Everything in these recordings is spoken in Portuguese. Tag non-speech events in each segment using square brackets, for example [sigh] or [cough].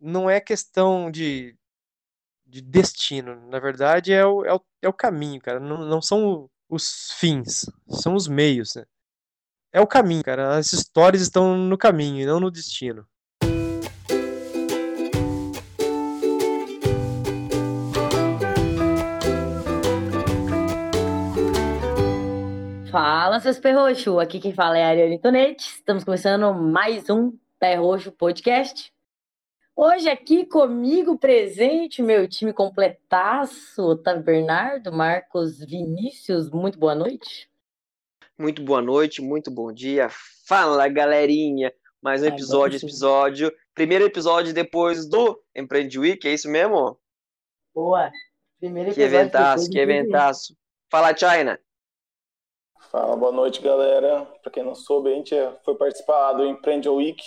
não é questão de, de destino. Na verdade, é o, é o, é o caminho, cara. Não, não são os fins, são os meios. Né? É o caminho, cara. As histórias estão no caminho e não no destino. Fala, seus perroxos! Aqui quem fala é a Ariane Tonetti. Estamos começando mais um Pé Roxo Podcast. Hoje aqui comigo presente, meu time completaço, Otávio Bernardo, Marcos Vinícius, muito boa noite. Muito boa noite, muito bom dia. Fala, galerinha! Mais um episódio, episódio. Primeiro episódio depois do Empreende Week, é isso mesmo? Boa! Primeiro episódio. Que eventaço, que eventaço. Fala, China! Fala, boa noite, galera. Para quem não soube, a gente foi participar do Empreende Week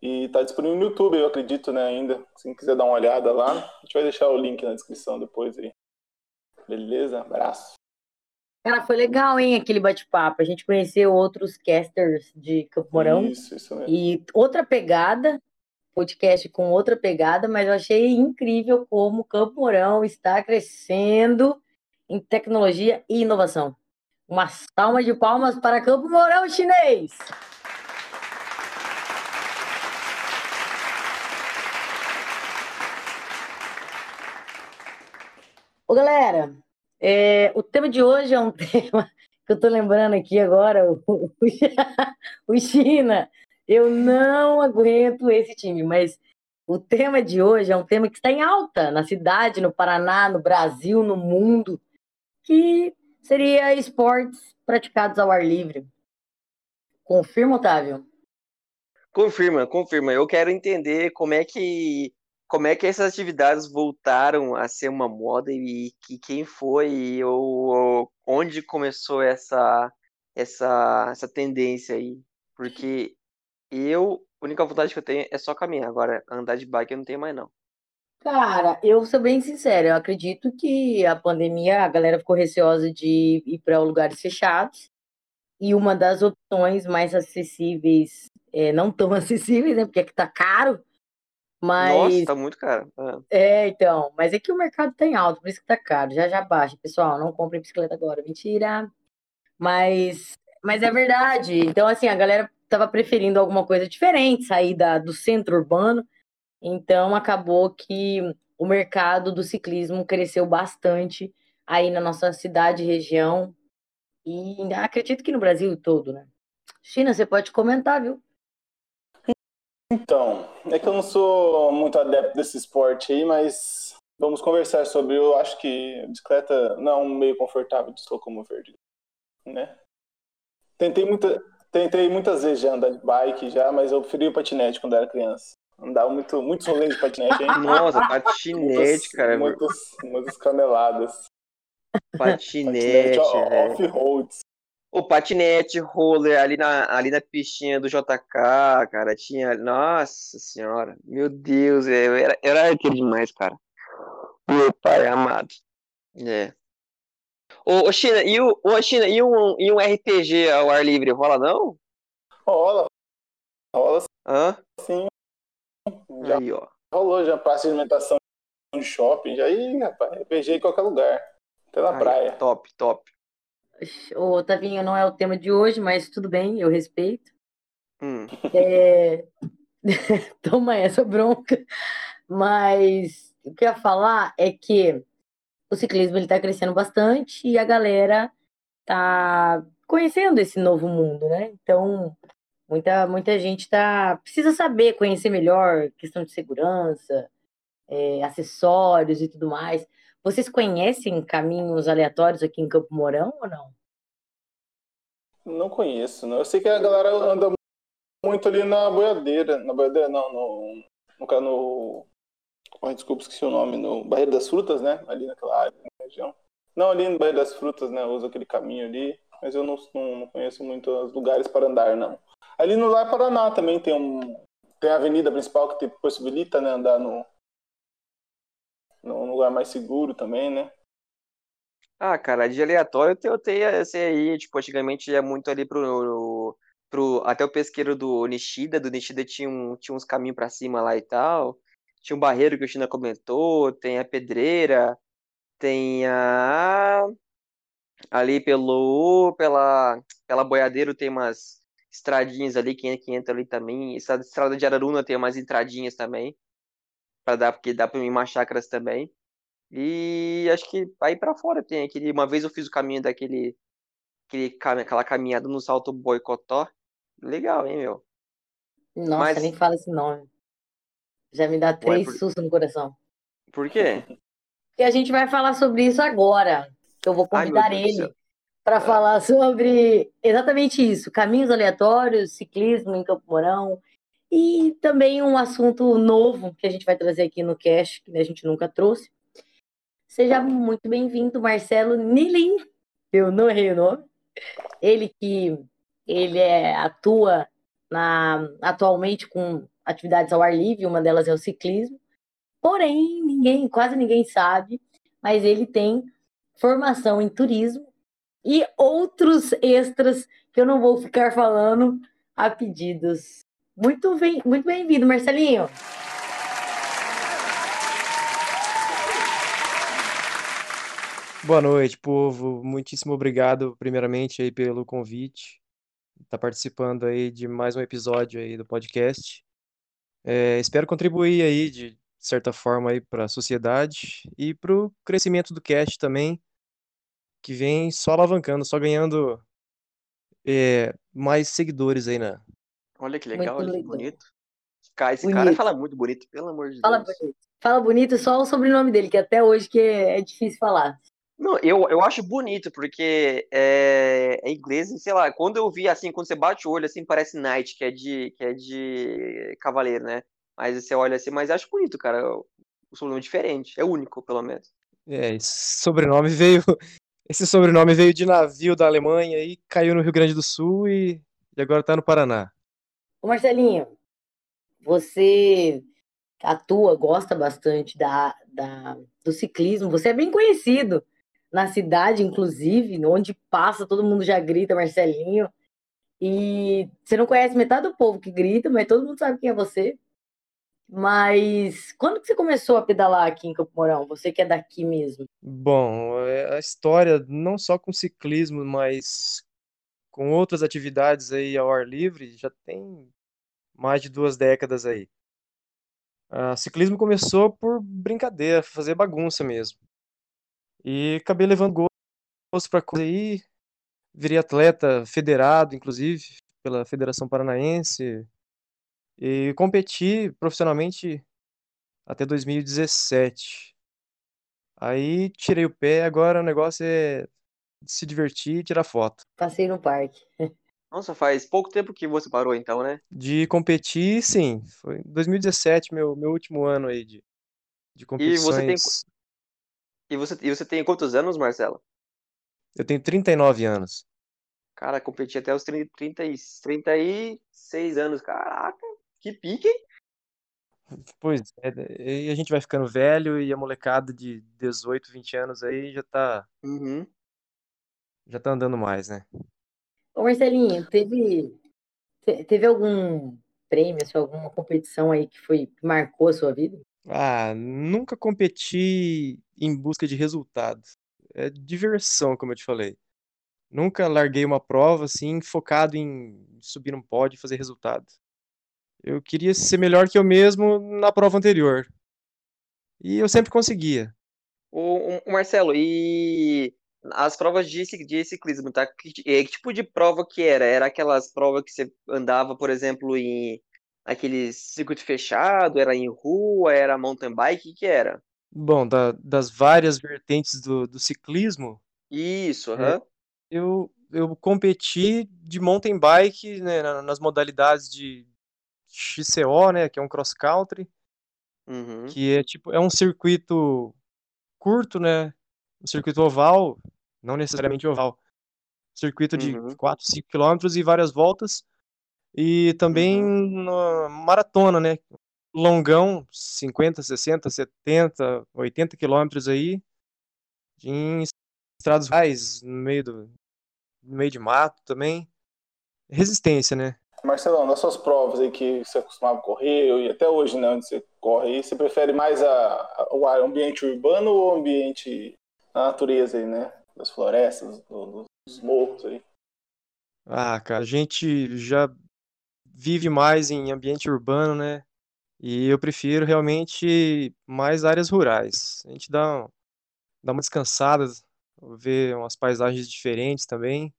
e tá disponível no YouTube, eu acredito, né, ainda. Se quiser dar uma olhada lá, a gente vai deixar o link na descrição depois aí. Beleza? Abraço. Cara, foi legal, hein, aquele bate-papo. A gente conheceu outros casters de Campo Mourão. Isso, isso mesmo. E outra pegada, podcast com outra pegada, mas eu achei incrível como Campo Mourão está crescendo em tecnologia e inovação. Uma salva de palmas para Campo Mourão chinês. Ô, galera, é, o tema de hoje é um [laughs] tema que eu tô lembrando aqui agora, o, o, o China. Eu não aguento esse time, mas o tema de hoje é um tema que está em alta na cidade, no Paraná, no Brasil, no mundo, que seria esportes praticados ao ar livre. Confirma, Otávio? Confirma, confirma. Eu quero entender como é que como é que essas atividades voltaram a ser uma moda e que quem foi ou, ou onde começou essa essa essa tendência aí? Porque eu, a única vontade que eu tenho é só caminhar. Agora, andar de bike eu não tenho mais não. Cara, eu sou bem sincero, eu acredito que a pandemia, a galera ficou receosa de ir para lugares fechados, e uma das opções mais acessíveis, é, não tão [laughs] acessíveis, né, porque aqui tá caro, mas... Nossa, tá muito caro. É. é, então, mas é que o mercado tá em alto, por isso que tá caro, já já baixa, pessoal, não comprem bicicleta agora, mentira, mas, mas é verdade, então assim, a galera tava preferindo alguma coisa diferente, sair da, do centro urbano, então, acabou que o mercado do ciclismo cresceu bastante aí na nossa cidade e região. E acredito que no Brasil todo, né? China, você pode comentar, viu? Então, é que eu não sou muito adepto desse esporte aí, mas vamos conversar sobre. Eu acho que bicicleta não é um meio confortável de se locomover, né? Tentei, muita, tentei muitas vezes já andar de bike já, mas eu preferi o patinete quando era criança. Andava muito, muitos rolês de patinete, hein? [laughs] Nossa, patinete, cara. Muitas, muitas caneladas. Patinete, patinete é. off-roads. O patinete, roller ali na, ali na pistinha do JK, cara, tinha. Nossa senhora, meu Deus, é, era, era aquele demais, cara. Meu pai amado. É. Ô, ô China, e, o, ô, China, e, um, e um RPG ao ar livre, rola não? Rola. Rola Hã? sim. Já aí, ó. rolou já praça de alimentação de shopping, já aí, rapaz, RPG em qualquer lugar. Até na aí, praia. Top, top. Ô, Tavinho, não é o tema de hoje, mas tudo bem, eu respeito. Hum. É... [laughs] Toma essa bronca. Mas o que eu ia falar é que o ciclismo está crescendo bastante e a galera tá conhecendo esse novo mundo, né? Então, Muita, muita gente tá, precisa saber, conhecer melhor questão de segurança, é, acessórios e tudo mais. Vocês conhecem caminhos aleatórios aqui em Campo Mourão ou não? Não conheço, não. Eu sei que a galera anda muito ali na boiadeira. Na boiadeira não, no. No. no oh, desculpa, esqueci o nome. No Barreiro das Frutas, né? Ali naquela área, na região. Não, ali no Barreiro das Frutas, né? Usa aquele caminho ali. Mas eu não, não, não conheço muitos lugares para andar, não. Ali no Lar Paraná também tem um tem a avenida principal que te possibilita né, andar no num lugar mais seguro também, né? Ah, cara, de aleatório eu tenho esse aí, tipo, antigamente ia muito ali pro, pro até o pesqueiro do Nishida, do Nishida tinha, um, tinha uns caminhos para cima lá e tal. tinha o Barreiro que o China comentou, tem a Pedreira, tem a ali pelo pela pela Boiadeiro tem umas estradinhas ali que, que entra ali também. Essa estrada de Araruna tem umas entradinhas também para dar porque dá para ir mais chácaras também. E acho que aí para fora tem aquele uma vez eu fiz o caminho daquele aquele, aquela caminhada no salto boicotó. Legal, hein, meu? Nossa, Mas... nem fala esse nome. Já me dá três Ué, por... sustos no coração. Por quê? Porque a gente vai falar sobre isso agora. Eu vou convidar Ai, ele para falar sobre exatamente isso: caminhos aleatórios, ciclismo em Campo Mourão. E também um assunto novo que a gente vai trazer aqui no Cash, que a gente nunca trouxe. Seja muito bem-vindo, Marcelo Nilin. Eu não errei o nome. Ele que ele é, atua na, atualmente com atividades ao ar livre, uma delas é o ciclismo. Porém, ninguém, quase ninguém sabe, mas ele tem formação em turismo e outros extras que eu não vou ficar falando a pedidos. Muito bem, muito bem-vindo, Marcelinho. Boa noite, povo. Muitíssimo obrigado, primeiramente, aí pelo convite. Tá participando aí de mais um episódio aí do podcast. É, espero contribuir aí de certa forma aí para a sociedade e para o crescimento do cast também, que vem só alavancando, só ganhando é, mais seguidores aí na. Olha que legal, olha que bonito. Esse bonito. cara fala muito bonito, pelo amor de fala Deus. Bonito. Fala bonito só o sobrenome dele, que até hoje que é, é difícil falar. Não, eu, eu acho bonito, porque é, é inglês, sei lá, quando eu vi assim, quando você bate o olho, assim, parece Knight, que é de, que é de cavaleiro, né? Mas você olha assim, mas acho bonito, cara. O sobrenome é diferente, é único, pelo menos. É, esse sobrenome veio. [laughs] Esse sobrenome veio de navio da Alemanha e caiu no Rio Grande do Sul e, e agora tá no Paraná. Ô Marcelinho, você atua, gosta bastante da, da, do ciclismo, você é bem conhecido na cidade, inclusive, onde passa, todo mundo já grita Marcelinho. E você não conhece metade do povo que grita, mas todo mundo sabe quem é você. Mas quando que você começou a pedalar aqui em Campo Mourão? Você que é daqui mesmo? Bom, é, a história não só com ciclismo, mas com outras atividades aí ao ar livre, já tem mais de duas décadas aí. O ciclismo começou por brincadeira, fazer bagunça mesmo. E acabei levando gosto para coisa aí. Virei atleta federado, inclusive, pela Federação Paranaense. E competi profissionalmente até 2017. Aí tirei o pé, agora o negócio é se divertir e tirar foto. Passei no parque. Nossa, faz pouco tempo que você parou então, né? De competir, sim. Foi 2017, meu, meu último ano aí de, de competições. E você tem, e você, e você tem quantos anos, Marcelo? Eu tenho 39 anos. Cara, competi até os 30, 30, 36 anos. Caraca, que pique, hein? Pois é, e a gente vai ficando velho e a molecada de 18, 20 anos aí já tá. Uhum. Já tá andando mais, né? Ô Marcelinho, teve, teve algum prêmio, alguma competição aí que foi que marcou a sua vida? Ah, nunca competi em busca de resultados. É diversão, como eu te falei. Nunca larguei uma prova assim, focado em subir um pódio e fazer resultado. Eu queria ser melhor que eu mesmo na prova anterior. E eu sempre conseguia. O, o Marcelo, e as provas de, de ciclismo, tá? Que, que, tipo de prova que era? Era aquelas provas que você andava, por exemplo, em aquele circuito fechado? Era em rua? Era mountain bike? O que, que era? Bom, da, das várias vertentes do, do ciclismo. Isso, aham. É, eu, eu competi de mountain bike né, nas modalidades de XCO, né, que é um cross country, uhum. que é tipo é um circuito curto, né, um circuito oval, não necessariamente oval, circuito de uhum. 4, 5 quilômetros e várias voltas, e também uhum. maratona, né? Longão, 50, 60, 70, 80 quilômetros aí, em estradas rurais, no meio do no meio de mato também. Resistência, né? Marcelão, nas suas provas aí que você costumava correr, e até hoje, né, onde você corre aí, você prefere mais a, a, o ambiente urbano ou o ambiente na natureza aí, né? Das florestas, do, dos morros aí? Ah, cara, a gente já vive mais em ambiente urbano, né? E eu prefiro realmente mais áreas rurais. A gente dá, dá uma descansada, ver umas paisagens diferentes também.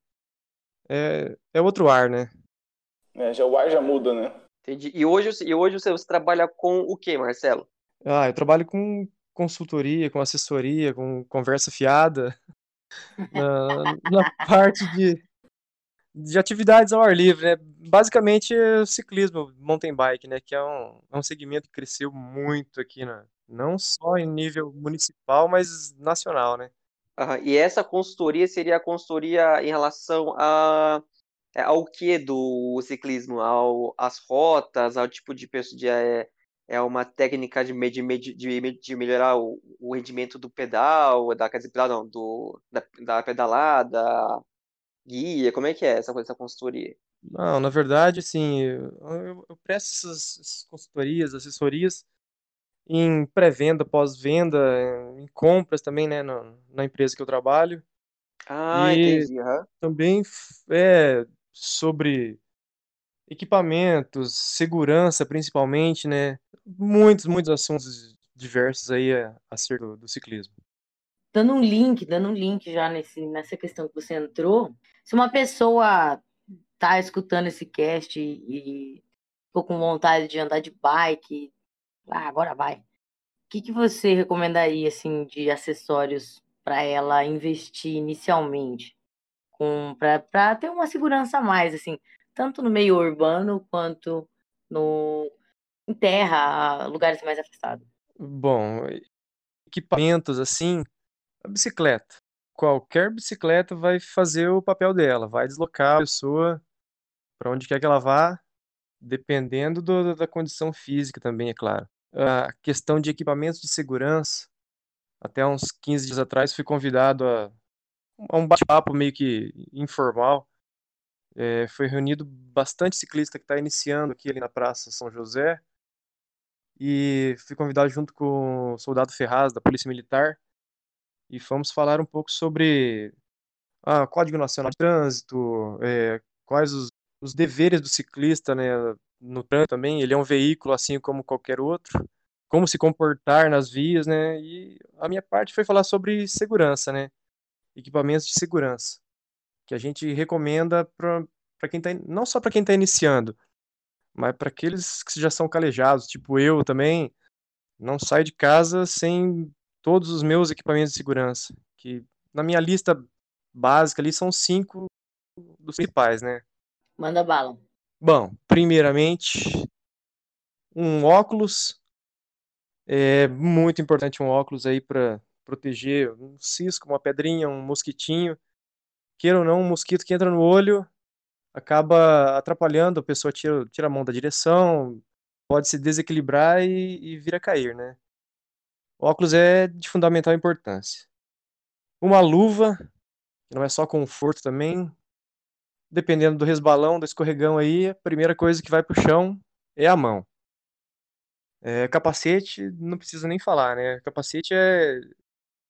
É, é outro ar, né? É, já, o ar já muda, né? Entendi. E hoje, e hoje você, você trabalha com o que, Marcelo? Ah, eu trabalho com consultoria, com assessoria, com conversa fiada, na, na parte de, de atividades ao ar livre, né? Basicamente é ciclismo, mountain bike, né? Que é um, é um segmento que cresceu muito aqui, né? não só em nível municipal, mas nacional, né? Aham, E essa consultoria seria a consultoria em relação a, é, ao que do ciclismo? Ao, às rotas, ao tipo de de, é, uma técnica de, de, de, de melhorar o, o rendimento do pedal, da, quer dizer, pedal não, do, da, da pedalada, guia, como é que é essa coisa, essa consultoria? Não, na verdade, assim, eu, eu- presto essas, essas consultorias, assessorias em pré-venda, pós-venda, em compras também, né, na, na empresa que eu trabalho. Ah, E entendi, aham. também é sobre equipamentos, segurança principalmente, né? Muitos, muitos assuntos diversos aí a- acerca do, do ciclismo. Dando um link, dando um link já nesse, nessa questão que você entrou, se uma pessoa tá escutando esse cast e, e ficou com vontade de andar de bike, ah, agora vai. O que que você recomendaria assim de acessórios para ela investir inicialmente, com para ter uma segurança a mais assim, tanto no meio urbano quanto no em terra, lugares mais afastados? Bom, equipamentos assim, a bicicleta. Qualquer bicicleta vai fazer o papel dela, vai deslocar a pessoa para onde quer que ela vá, dependendo do- da condição física também, é claro. A questão de equipamentos de segurança, até uns 15 dias atrás fui convidado a, a um bate-papo meio que informal. É, foi reunido bastante ciclista que está iniciando aqui ali na Praça São José e fui convidado junto com o soldado Ferraz da Polícia Militar e fomos falar um pouco sobre ah, Código Nacional de Trânsito, é, quais os, os deveres do ciclista, né, no trânsito também. Ele é um veículo assim como qualquer outro. Como se comportar nas vias, né? E a minha parte foi falar sobre segurança, né? Equipamentos de segurança, que a gente recomenda para quem tá, não só para quem está iniciando, mas para aqueles que já são calejados, tipo eu também, não saio de casa sem todos os meus equipamentos de segurança, que na minha lista básica ali são cinco dos principais, né? Manda bala. Bom, primeiramente, um óculos, é muito importante um óculos aí para proteger um cisco, uma pedrinha, um mosquitinho. Queira ou não, um mosquito que entra no olho acaba atrapalhando, a pessoa tira, tira a mão da direção, pode se desequilibrar e, e vir a cair, né? O óculos é de fundamental importância. Uma luva, que não é só conforto também, dependendo do resbalão, do escorregão aí, a primeira coisa que vai pro chão é a mão. É, capacete, não precisa nem falar, né? Capacete é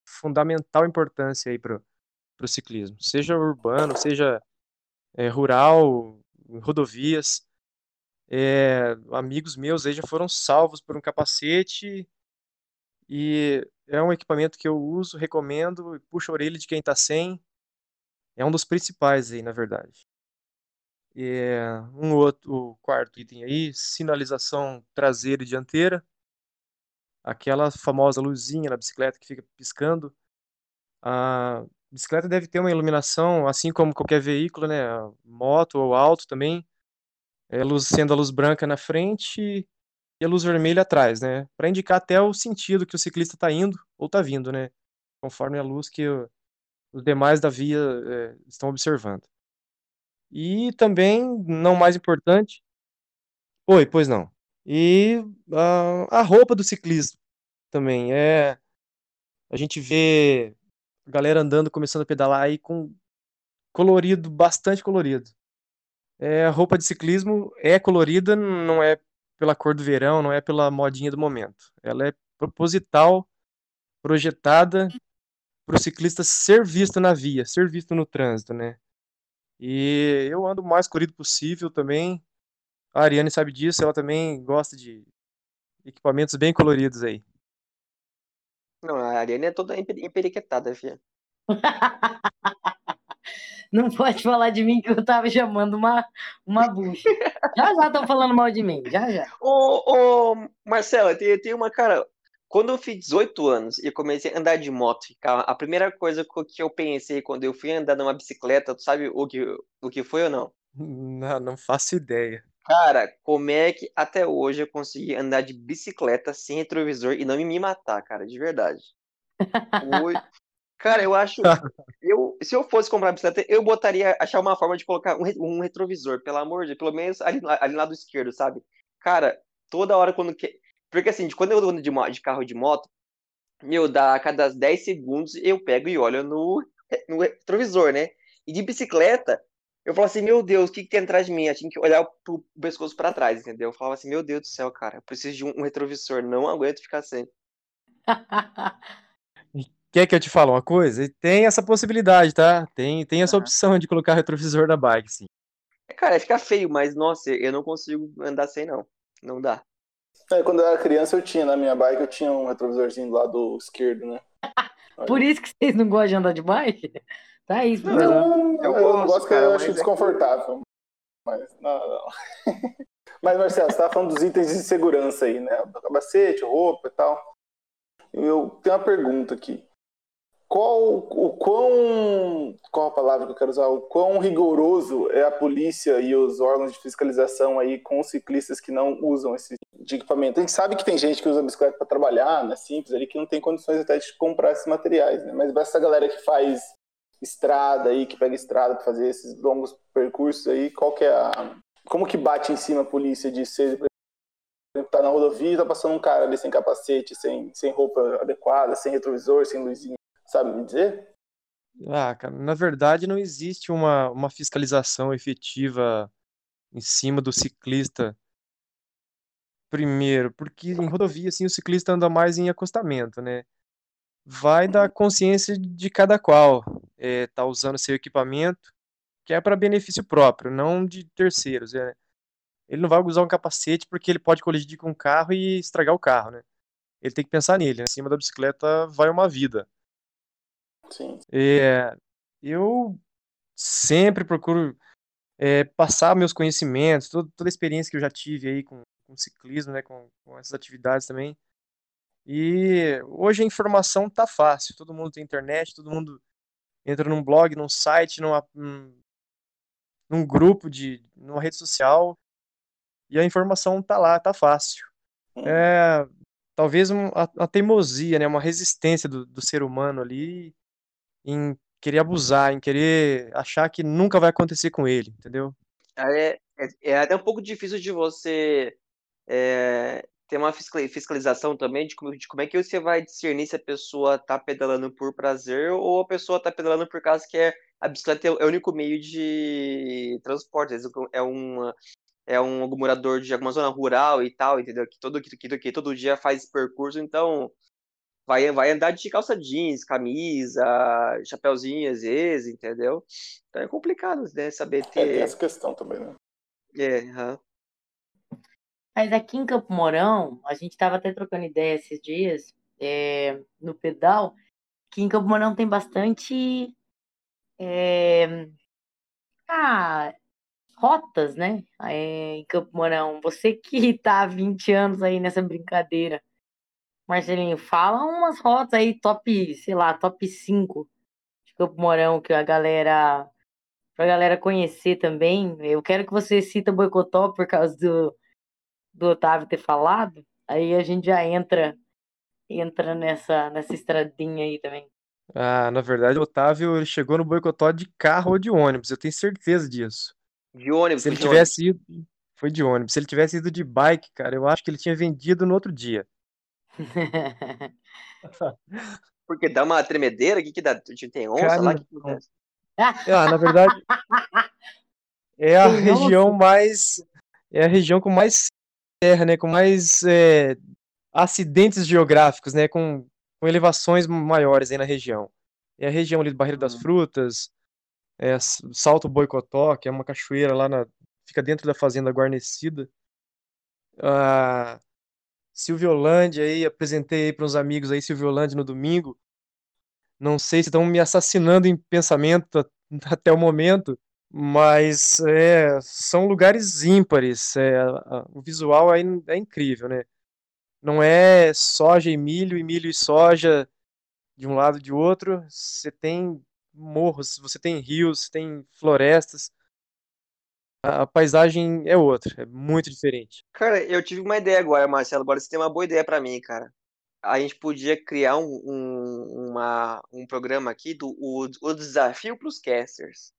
fundamental importância aí pro, pro ciclismo, seja urbano, seja é, rural, rodovias. É, amigos meus aí já foram salvos por um capacete e é um equipamento que eu uso, recomendo, e puxo a orelha de quem tá sem. É um dos principais aí, na verdade. É, um outro, quarto item aí, sinalização traseira e dianteira. Aquela famosa luzinha na bicicleta que fica piscando. A bicicleta deve ter uma iluminação, assim como qualquer veículo, né? Moto ou auto também. É, luz, sendo a luz branca na frente e a luz vermelha atrás, né? Para indicar até o sentido que o ciclista está indo ou está vindo, né? Conforme a luz que os demais da via é, estão observando. E também, não mais importante, oi, pois não. E a, a roupa do ciclista também é. A gente vê galera andando, começando a pedalar aí com colorido, bastante colorido. É, roupa de ciclismo é colorida, não é pela cor do verão, não é pela modinha do momento. Ela é proposital, projetada para o ciclista ser visto na via, ser visto no trânsito, né? E eu ando o mais colorido possível também. A Ariane sabe disso, ela também gosta de equipamentos bem coloridos aí. Não, a Ariane é toda emperiquetada, filha. [laughs] Não pode falar de mim que eu tava chamando uma, uma bucha. Já já estão falando mal de mim, já já. Ô, ô Marcelo, tem, tem uma cara. Quando eu fiz 18 anos e comecei a andar de moto, a primeira coisa que eu pensei quando eu fui andar numa bicicleta, tu sabe o que, o que foi ou não? Não, não faço ideia. Cara, como é que até hoje eu consegui andar de bicicleta sem retrovisor e não me matar, cara, de verdade. [laughs] Cara, eu acho. eu, se eu fosse comprar bicicleta, eu botaria, achar uma forma de colocar um, um retrovisor, pelo amor de Deus, pelo menos ali, ali lado esquerdo, sabe? Cara, toda hora quando. Que... Porque assim, quando eu ando de, de carro de moto, meu, dá a cada 10 segundos eu pego e olho no, no retrovisor, né? E de bicicleta, eu falo assim, meu Deus, o que, que tem atrás de mim? Eu tinha que olhar pro pescoço para trás, entendeu? Eu falava assim, meu Deus do céu, cara, eu preciso de um, retrovisor, não aguento ficar sem. [laughs] Quer que eu te fale uma coisa? Tem essa possibilidade, tá? Tem, tem essa opção de colocar retrovisor na bike, sim. Cara, fica feio, mas nossa, eu não consigo andar sem, não. Não dá. É, quando eu era criança, eu tinha na minha bike, eu tinha um retrovisorzinho do lado esquerdo, né? [laughs] Por isso que vocês não gostam de andar de bike? Tá isso, não, não, eu, eu gosto, que eu acho é desconfortável. Mas, não, não. [laughs] mas, Marcelo, você tava falando dos itens de segurança aí, né? Capacete, roupa e tal. Eu tenho uma pergunta aqui qual o quão qual a palavra que eu quero usar o quão rigoroso é a polícia e os órgãos de fiscalização aí com os ciclistas que não usam esse de equipamento a gente sabe que tem gente que usa bicicleta para trabalhar né simples ali que não tem condições até de comprar esses materiais né mas essa galera que faz estrada aí que pega estrada para fazer esses longos percursos aí qual que é a como que bate em cima a polícia de ser tá na rodovia tá passando um cara ali sem capacete sem, sem roupa adequada sem retrovisor sem luzinha Sabe me dizer? Ah, cara, na verdade não existe uma, uma fiscalização efetiva em cima do ciclista. Primeiro, porque em rodovia, assim, o ciclista anda mais em acostamento, né? Vai da consciência de cada qual. É, tá usando seu equipamento, que é para benefício próprio, não de terceiros. É. Ele não vai usar um capacete porque ele pode colidir com o carro e estragar o carro, né? Ele tem que pensar nele. Né? Em cima da bicicleta vai uma vida. Sim. É, eu sempre procuro é, passar meus conhecimentos, toda, toda a experiência que eu já tive aí com, com ciclismo, né, com, com essas atividades também. E hoje a informação tá fácil, todo mundo tem internet, todo mundo entra num blog, num site, numa, num, grupo de, numa rede social e a informação tá lá, tá fácil. Uhum. É, talvez uma, uma teimosia, né, uma resistência do, do ser humano ali em querer abusar, em querer achar que nunca vai acontecer com ele, entendeu? É, é, é até um pouco difícil de você é, ter uma fiscalização também de como, de como é que você vai discernir se a pessoa tá pedalando por prazer ou a pessoa tá pedalando por causa que é, a bicicleta é o único meio de transporte, às vezes é uma é um morador de alguma zona rural e tal, entendeu? Que todo, que, que, que todo dia faz esse percurso, então vai, vai andar de calça jeans, camisa, chapéuzinho às vezes, entendeu? Então é complicado, né? Saber ter. É, tem essa questão também, né? É, uhum. Mas aqui em Campo Mourão, a gente estava até trocando ideia esses dias, é, no pedal, que em Campo Mourão tem bastante. É, ah, rotas, né? É, em Campo Mourão. Você que está [laughs] há 20 anos aí nessa brincadeira, Marcelinho, fala umas rotas aí, top, sei lá, top 5 de Campo Mourão, que a galera. Pra galera conhecer também. Eu quero que você cita Boicotó por causa do, do Otávio ter falado. Aí a gente já entra entra nessa, nessa estradinha aí também. Ah, na verdade, o Otávio ele chegou no boicotó de carro ou de ônibus, eu tenho certeza disso. De ônibus, Se ele tivesse ido. Foi de ônibus. Se ele tivesse ido de bike, cara, eu acho que ele tinha vendido no outro dia. [laughs] Porque dá uma tremedeira? O que, que dá? Tem onça Cara, lá? Que ah, na verdade. [laughs] é a região mais. É a região com mais terra, né? Com mais é, acidentes geográficos, né? Com, com elevações maiores aí na região. É a região ali do Barreiro das Uhum. Frutas, é, Salto Boicotó, que é uma cachoeira lá na. Fica dentro da fazenda guarnecida. A Silviolândia aí, apresentei para uns amigos aí Silviolândia no domingo. Não sei se estão me assassinando em pensamento [laughs] até o momento, mas é, são lugares ímpares. é, o visual é, é incrível, né? Não é soja e milho, e milho e soja de um lado e de outro. Você tem morros, você tem rios, você tem florestas. A, paisagem é outra, é muito diferente. Cara, eu tive uma ideia agora, Marcelo. Agora você tem uma boa ideia pra mim, cara. A gente podia criar um, um, uma, um programa aqui do o, o desafio pros casters.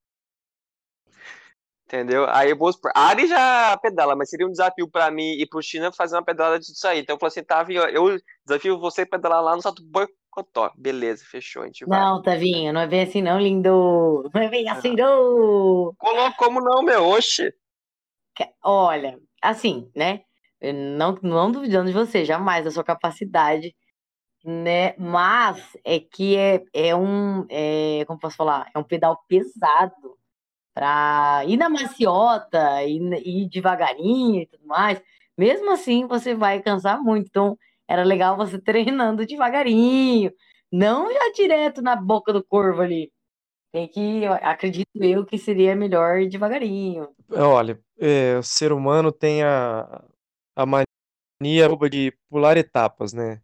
Entendeu? Aí eu vou. A Ari já pedala, mas seria um desafio pra mim e pro China fazer uma pedalada disso aí. Então eu falei assim, Tavinho, eu desafio você a pedalar lá no Salto Boicotó. Beleza, fechou, a gente vai. Não, Tavinho, não é bem assim não, lindo. [laughs] Não é bem assim não. Colou como não, meu? Oxe. Olha, assim, né? Eu Não, não duvidando de você, jamais da sua capacidade, né? Mas é que é, é um, é, como posso falar? É um pedal pesado para ir na maciota, ir, ir devagarinho e tudo mais. Mesmo assim, você vai cansar muito. Então, era legal você [laughs] treinando devagarinho, não já direto na boca do corvo ali. Tem que, acredito eu, que seria melhor devagarinho. Olha, é, o ser humano tem a, a mania de pular etapas, né?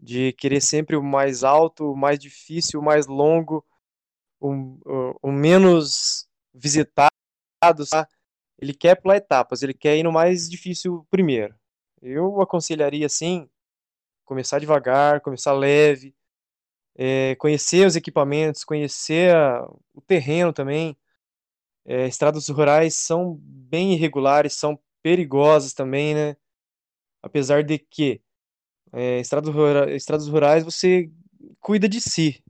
De querer sempre o mais alto, o mais difícil, o mais longo, o, o, o menos visitado, tá? Ele quer pular etapas, ele quer ir no mais difícil primeiro. Eu aconselharia, assim, começar devagar, começar leve, é, conhecer os equipamentos, conhecer a- o terreno também. É, estradas rurais são bem irregulares, são perigosas também, né? Apesar de que é, estradas, rura- estradas rurais você cuida de si.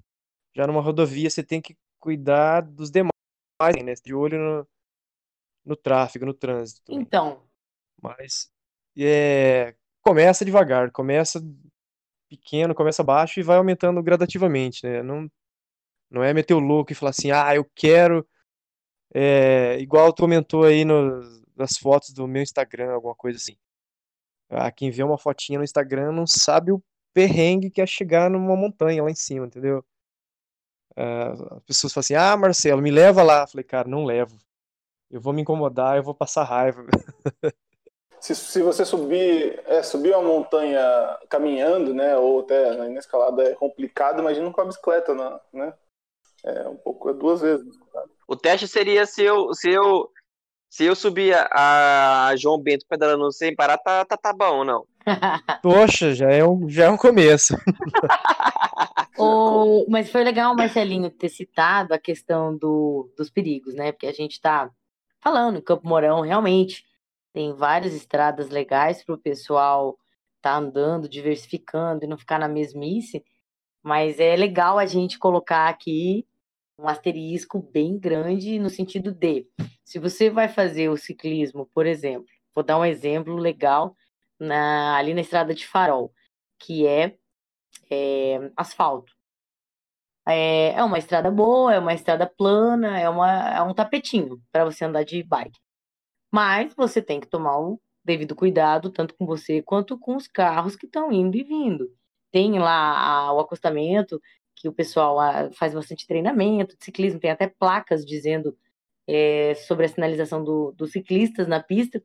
Já numa rodovia você tem que cuidar dos demais, né? De olho no, no tráfego, no trânsito também. Então, Mas é, começa devagar, começa pequeno, começa baixo e vai aumentando gradativamente, né? Não, não é meter o louco e falar assim, ah, eu quero, é, igual tu comentou aí no, nas fotos do meu Instagram, alguma coisa assim. Ah, quem vê uma fotinha no Instagram não sabe o perrengue que é chegar numa montanha lá em cima, entendeu? Ah, as pessoas falam assim, ah, Marcelo, me leva lá. Eu falei, cara, não levo. Eu vou me incomodar, eu vou passar raiva. [laughs] Se, se você subir, é, subir uma montanha caminhando, né, ou até na escalada é complicado, imagina com a bicicleta, né? né? É um pouco, é duas vezes. O teste seria se eu, se eu, se eu subir a, a João Bento pedalando sem parar, tá, tá, tá bom, não. Poxa, já é um, já é um começo. [laughs] O- mas foi legal, Marcelinho, ter citado a questão do, dos perigos, né? Porque a gente tá falando, Campo Mourão realmente tem várias estradas legais para o pessoal tá andando, diversificando e não ficar na mesmice, mas é legal a gente colocar aqui um asterisco bem grande no sentido de, se você vai fazer o ciclismo, por exemplo, vou dar um exemplo legal na, ali na estrada de Farol, que é é, asfalto. É, é uma estrada boa, é uma estrada plana, é, uma, é um tapetinho para você andar de bike. Mas você tem que tomar o devido cuidado, tanto com você quanto com os carros que estão indo e vindo. Tem lá a- o acostamento, que o pessoal ah, faz bastante treinamento de ciclismo, tem até placas dizendo é, sobre a sinalização do- dos ciclistas na pista.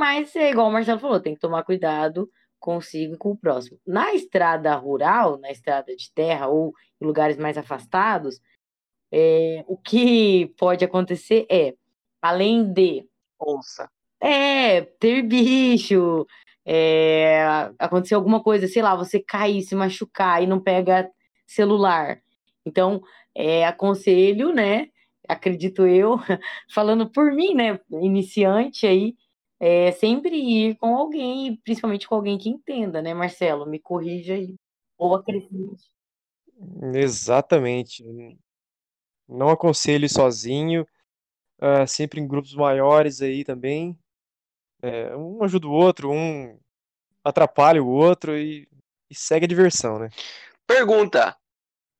Mas é igual o Marcelo falou, tem que tomar cuidado consigo e com o próximo. Na estrada rural, na estrada de terra ou em lugares mais afastados, é, o que [laughs] pode acontecer é, além de Onça. é, ter bicho, é, acontecer alguma coisa, sei lá, você cair, se machucar e não pega celular. Então, é, aconselho, né? Acredito eu, [laughs] falando por mim, né? Iniciante aí, é, sempre ir com alguém, principalmente com alguém que entenda, né, Marcelo? Me corrija aí. Ou acrescente. Exatamente. Não aconselho sozinho. uh, sempre em grupos maiores aí também. É, um ajuda o outro, um atrapalha o outro e, e segue a diversão, né? Pergunta.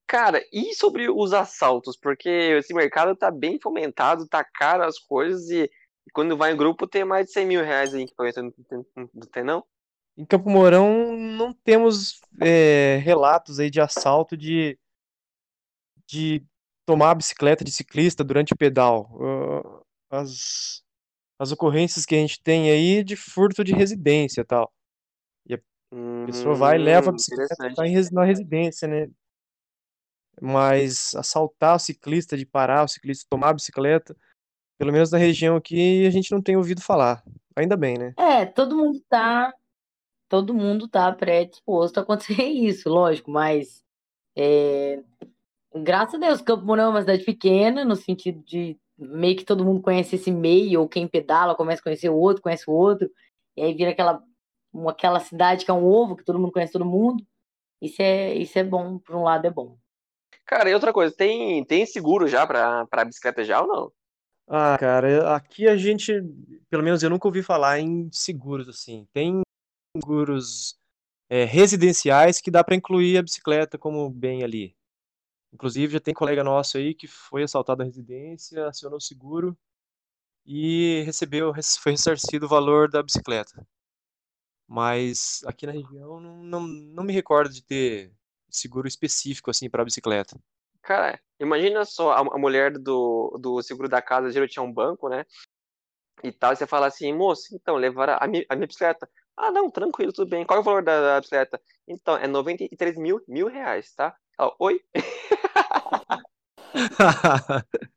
Cara, e sobre os assaltos? Porque esse mercado tá bem fomentado, tá caro as coisas e, e quando vai em grupo tem mais de 100 mil reais equipamento, não tem, não tem não? Em Campo Mourão não temos é, relatos aí de assalto de, de tomar a bicicleta de ciclista durante o pedal. Uh, as, as ocorrências que a gente tem aí de furto de residência tal. E a pessoa vai e leva a Hum, bicicleta tá em na residência, né? Mas assaltar o ciclista, de parar o ciclista, tomar a bicicleta, pelo menos na região aqui, a gente não tem ouvido falar. Ainda bem, né? É, todo mundo tá, todo mundo tá predisposto a acontecer [laughs] isso, lógico, mas é, graças a Deus, Campo Mourão é uma cidade pequena, no sentido de meio que todo mundo conhece esse meio, ou quem pedala começa a conhecer o outro, conhece o outro, e aí vira aquela, uma- aquela cidade que é um ovo, que todo mundo conhece todo mundo. Isso é, isso é bom, por um lado é bom. Cara, e outra coisa, tem, tem seguro já pra, pra bicicleta já ou não? Ah, cara, aqui a gente, pelo menos eu nunca ouvi falar em seguros assim. Tem seguros é, residenciais que dá para incluir a bicicleta como bem ali. Inclusive, já tem colega nosso aí que foi assaltado na residência, acionou o seguro e recebeu, foi ressarcido o valor da bicicleta. Mas aqui na região não, não, não me recordo de ter seguro específico assim para bicicleta. Cara, imagina só, a, a mulher do, do seguro da casa geralmente é um banco, né? E tal, e você fala assim, moço, então, levar a, minha, a minha bicicleta. Ah, não, tranquilo, tudo bem. Qual é o valor da, da bicicleta? Então, é 93 mil, mil reais, tá? Ela, Oi? [laughs]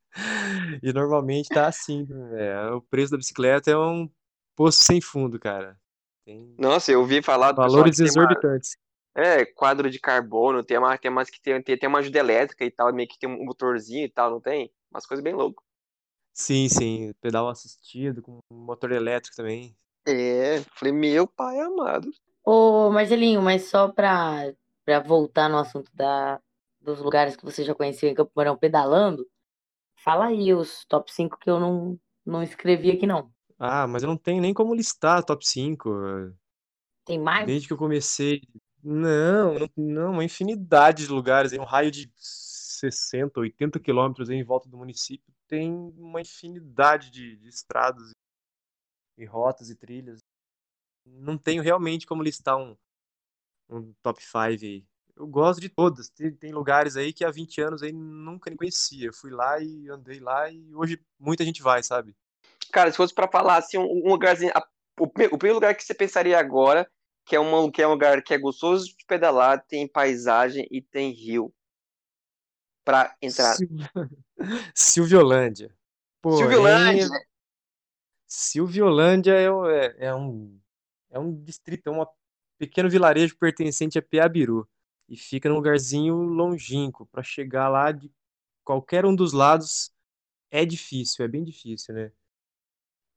E normalmente tá assim, né? O preço da bicicleta é um poço sem fundo, cara. Tem Nossa, eu ouvi falar do valores tem uma, exorbitantes. É, quadro de carbono, tem, uma, tem umas que tem, tem, tem uma ajuda elétrica e tal, meio que tem um motorzinho e tal, não tem? Umas coisas bem loucas. Sim, sim, pedal assistido com motor elétrico também. É, falei, meu pai amado. Ô, Marcelinho, mas só pra, pra voltar no assunto da, dos lugares que você já conheceu em Campo Mourão pedalando, fala aí os top 5 que eu não, não escrevi aqui, não. Ah, mas eu não tenho nem como listar top 5. Tem mais? Desde que eu comecei. Não, não, uma infinidade de lugares, aí, um raio de 60, 80 quilômetros em volta do município tem uma infinidade de, de estradas e rotas e trilhas. Não tenho realmente como listar um, um top 5 aí. Eu gosto de todas. Tem, tem lugares aí que há 20 anos aí nunca nem conhecia. Eu fui lá e andei lá e hoje muita gente vai, sabe? Cara, se fosse pra falar assim, um, um lugarzinho. a- o, o primeiro lugar que você pensaria agora, que é, uma, que é um lugar que é gostoso de pedalar, tem paisagem e tem rio. Pra entrar. Sil- [laughs] Silviolândia. Silviolândia! Porém, Silviolândia é, é, é um, é um distrito, é um pequeno vilarejo pertencente a Piabiru. E fica num lugarzinho longínquo. Para chegar lá de qualquer um dos lados é difícil, é bem difícil, né?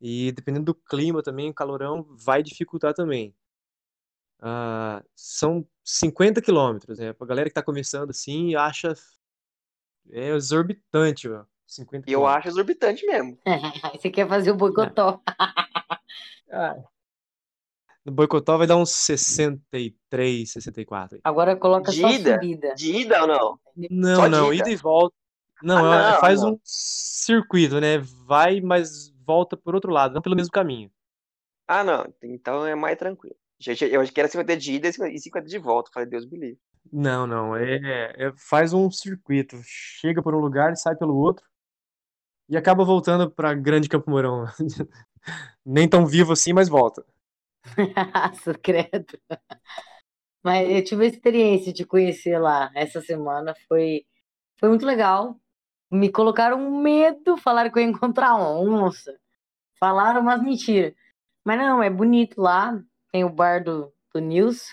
E dependendo do clima também, o calorão vai dificultar também. Ah, são 50 quilômetros, né? Pra galera que tá começando assim, acha é exorbitante, ó, 50 E eu acho exorbitante mesmo. [laughs] Você quer fazer o boicotó. Ah, no Boicotó vai dar uns 63, 64. aí. Agora coloca De só ida? subida. De ida ou não? Não, Só não, ida e volta. Não, Ah, é- não, faz não. um circuito, né? Vai, mas volta por outro lado, não pelo mesmo caminho. Ah, não. Então é mais tranquilo. Gente, eu acho que era 50 de ida e 50 de volta. Falei, Deus me livre. Não, não, é, é- faz um circuito, chega por um lugar e sai pelo outro e acaba voltando para Grande Campo Mourão. [laughs] Nem tão vivo assim, mas volta. [laughs] Secreto. Mas eu tive a experiência de conhecer lá essa semana, foi, foi muito legal. Me colocaram um medo, falaram que eu ia encontrar onça. Falaram umas mentiras. Mas não, é bonito lá. Tem o bar do, do Nilson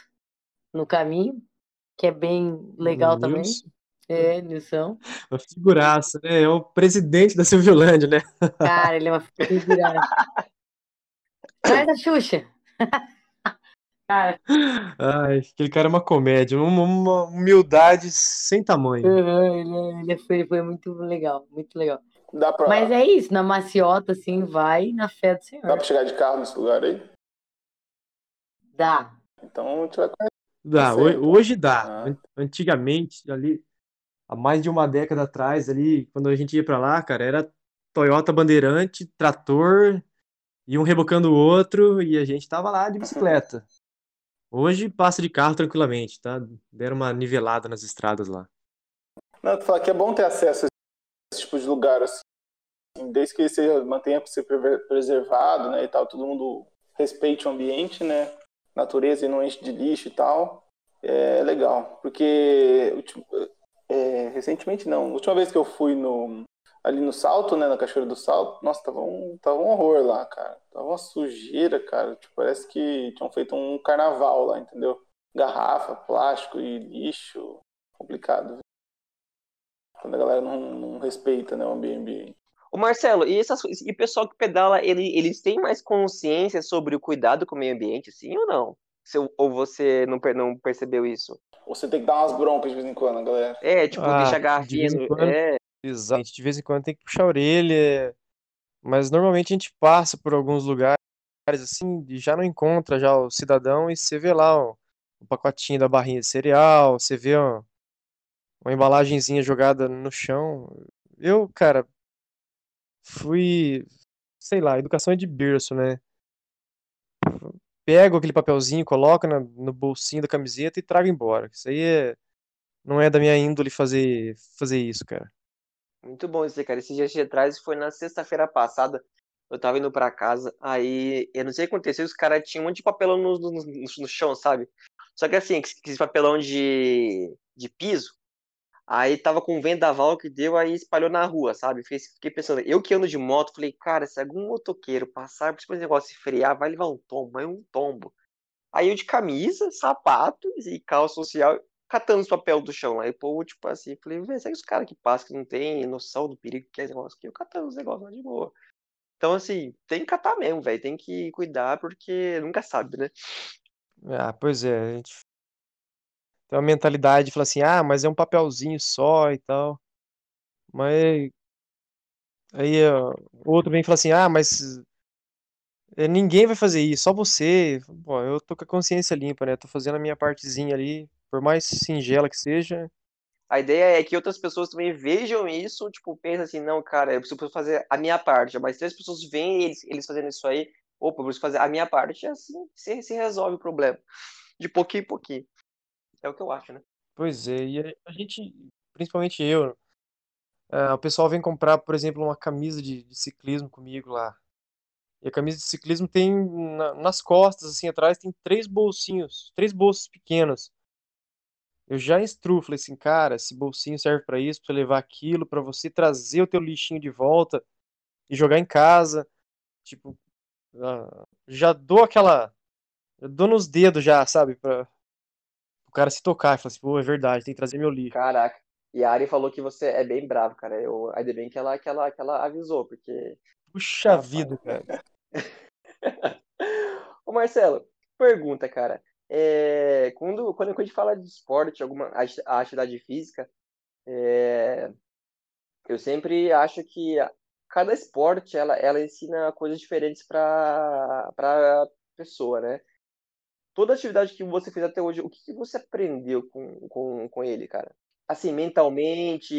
no caminho, que é bem legal também. Nilson, É, Nilson. Uma figuraça, né? É o presidente da Silviolândia, né? Cara, ele é uma figura. Traz a Xuxa. [laughs] Cara, Ai, aquele cara é uma comédia, uma, uma humildade sem tamanho. Uhum, ele, é- ele foi, foi muito legal, muito legal. Dá pra, Mas é isso, na maciota, assim, vai na fé do dá Senhor. pra chegar de carro nesse lugar aí? Dá. Então a gente vai conhecer. Dá, ho- certo. hoje dá. Ah. An- Antigamente, ali, há mais de uma década atrás, ali, quando a gente ia pra lá, cara, era Toyota Bandeirante, trator, e um rebocando o outro, e a gente tava lá de bicicleta. Hoje passa de carro tranquilamente, tá? Deram uma nivelada nas estradas lá. Não, tu fala que é bom ter acesso a esse tipo de lugar, assim, desde que seja, mantenha ser prever- preservado, né, e tal, todo mundo respeite o ambiente, né, natureza e não enche de lixo e tal, é legal, porque é, recentemente não, a última vez que eu fui no, ali no Salto, né, na Cachoeira do Salto, nossa, tava um, tava um horror lá, cara, tava uma sujeira, cara, tipo, parece que tinham feito um carnaval lá, entendeu? Garrafa, plástico e lixo, complicado, quando a galera não, não respeita né, o ambiente. Ô Marcelo, e, essas, e o pessoal que pedala, ele, eles têm mais consciência sobre o cuidado com o meio ambiente, sim ou não? Se, ou você não, não percebeu isso? Você tem que dar umas broncas de vez em quando, galera. É, tipo, Ah, deixa a de garrafinha no... quando. É, Exato. De vez em quando tem que puxar a orelha, mas normalmente a gente passa por alguns lugares assim e já não encontra já o cidadão e você vê lá ó, o pacotinho da barrinha de cereal, você vê ó, uma embalagenzinha jogada no chão. Eu, cara, fui, sei lá, educação é de berço, né? Pego aquele papelzinho, coloco na- no bolsinho da camiseta e trago embora. Isso aí é, não é da minha índole fazer, fazer isso, cara. muito bom isso cara. Esses dias de atrás, foi na sexta-feira passada, eu tava indo pra casa, aí, eu não sei o que aconteceu, os caras tinham um monte de papelão no, no, no- no chão, sabe? Só que assim, esse papelão de, de piso, aí tava com um vendaval que deu, aí espalhou na rua, sabe? Fiquei, pensando, eu que ando de moto, falei, cara, se algum motoqueiro passar por esse negócio e frear, vai levar um tombo, mas um tombo. Aí eu de camisa, sapato e calça social, catando os papel do chão. Aí o tipo assim, falei, vê, será que os caras que passam que não tem noção do perigo que é esse negócio aqui, eu catando os negócios lá de boa. Então, assim, tem que catar mesmo, velho. Tem que cuidar, porque nunca sabe, né? Ah, pois é, a gente tem uma mentalidade de falar assim, ah, mas é um papelzinho só e tal. Mas aí ó, o outro vem e fala assim, ah, mas eh, ninguém vai fazer isso, só você. Pô, eu tô com a consciência limpa, né? Tô fazendo a minha partezinha ali, por mais singela que seja. A ideia é que outras pessoas também vejam isso, tipo, pensam assim, não, cara, eu preciso fazer a minha parte. Mas as pessoas veem eles, eles fazendo isso aí, opa, eu preciso fazer a minha parte, e assim se, se resolve o problema. De pouquinho em pouquinho. É o que eu acho, né? Pois é, e a- gente, principalmente eu, ah, o pessoal vem comprar, por exemplo, uma camisa de, de ciclismo comigo lá. E a camisa de ciclismo tem na- nas costas, assim, atrás, tem três bolsinhos, três bolsos pequenos. Eu já instruo, falei assim, cara, esse bolsinho serve pra isso, pra você levar aquilo, pra você trazer o teu lixinho de volta e jogar em casa. Tipo, ah, já dou aquela, eu dou nos dedos já, sabe, para o cara se tocar, e falar assim, pô, é verdade, tem que trazer meu lixo. Caraca. E a Ari falou que você é bem bravo, cara. Eu, ainda bem que ela, que ela, que ela avisou, porque. Puxa vida, cara. [laughs] Ô Marcelo, pergunta, cara. É, quando, quando a gente fala de esporte, alguma a atividade física, é, eu sempre acho que a- cada esporte ela, ela ensina coisas diferentes para para pessoa, né? Toda atividade que você fez até hoje, o que, que você aprendeu com, com, com ele, cara? Assim, mentalmente,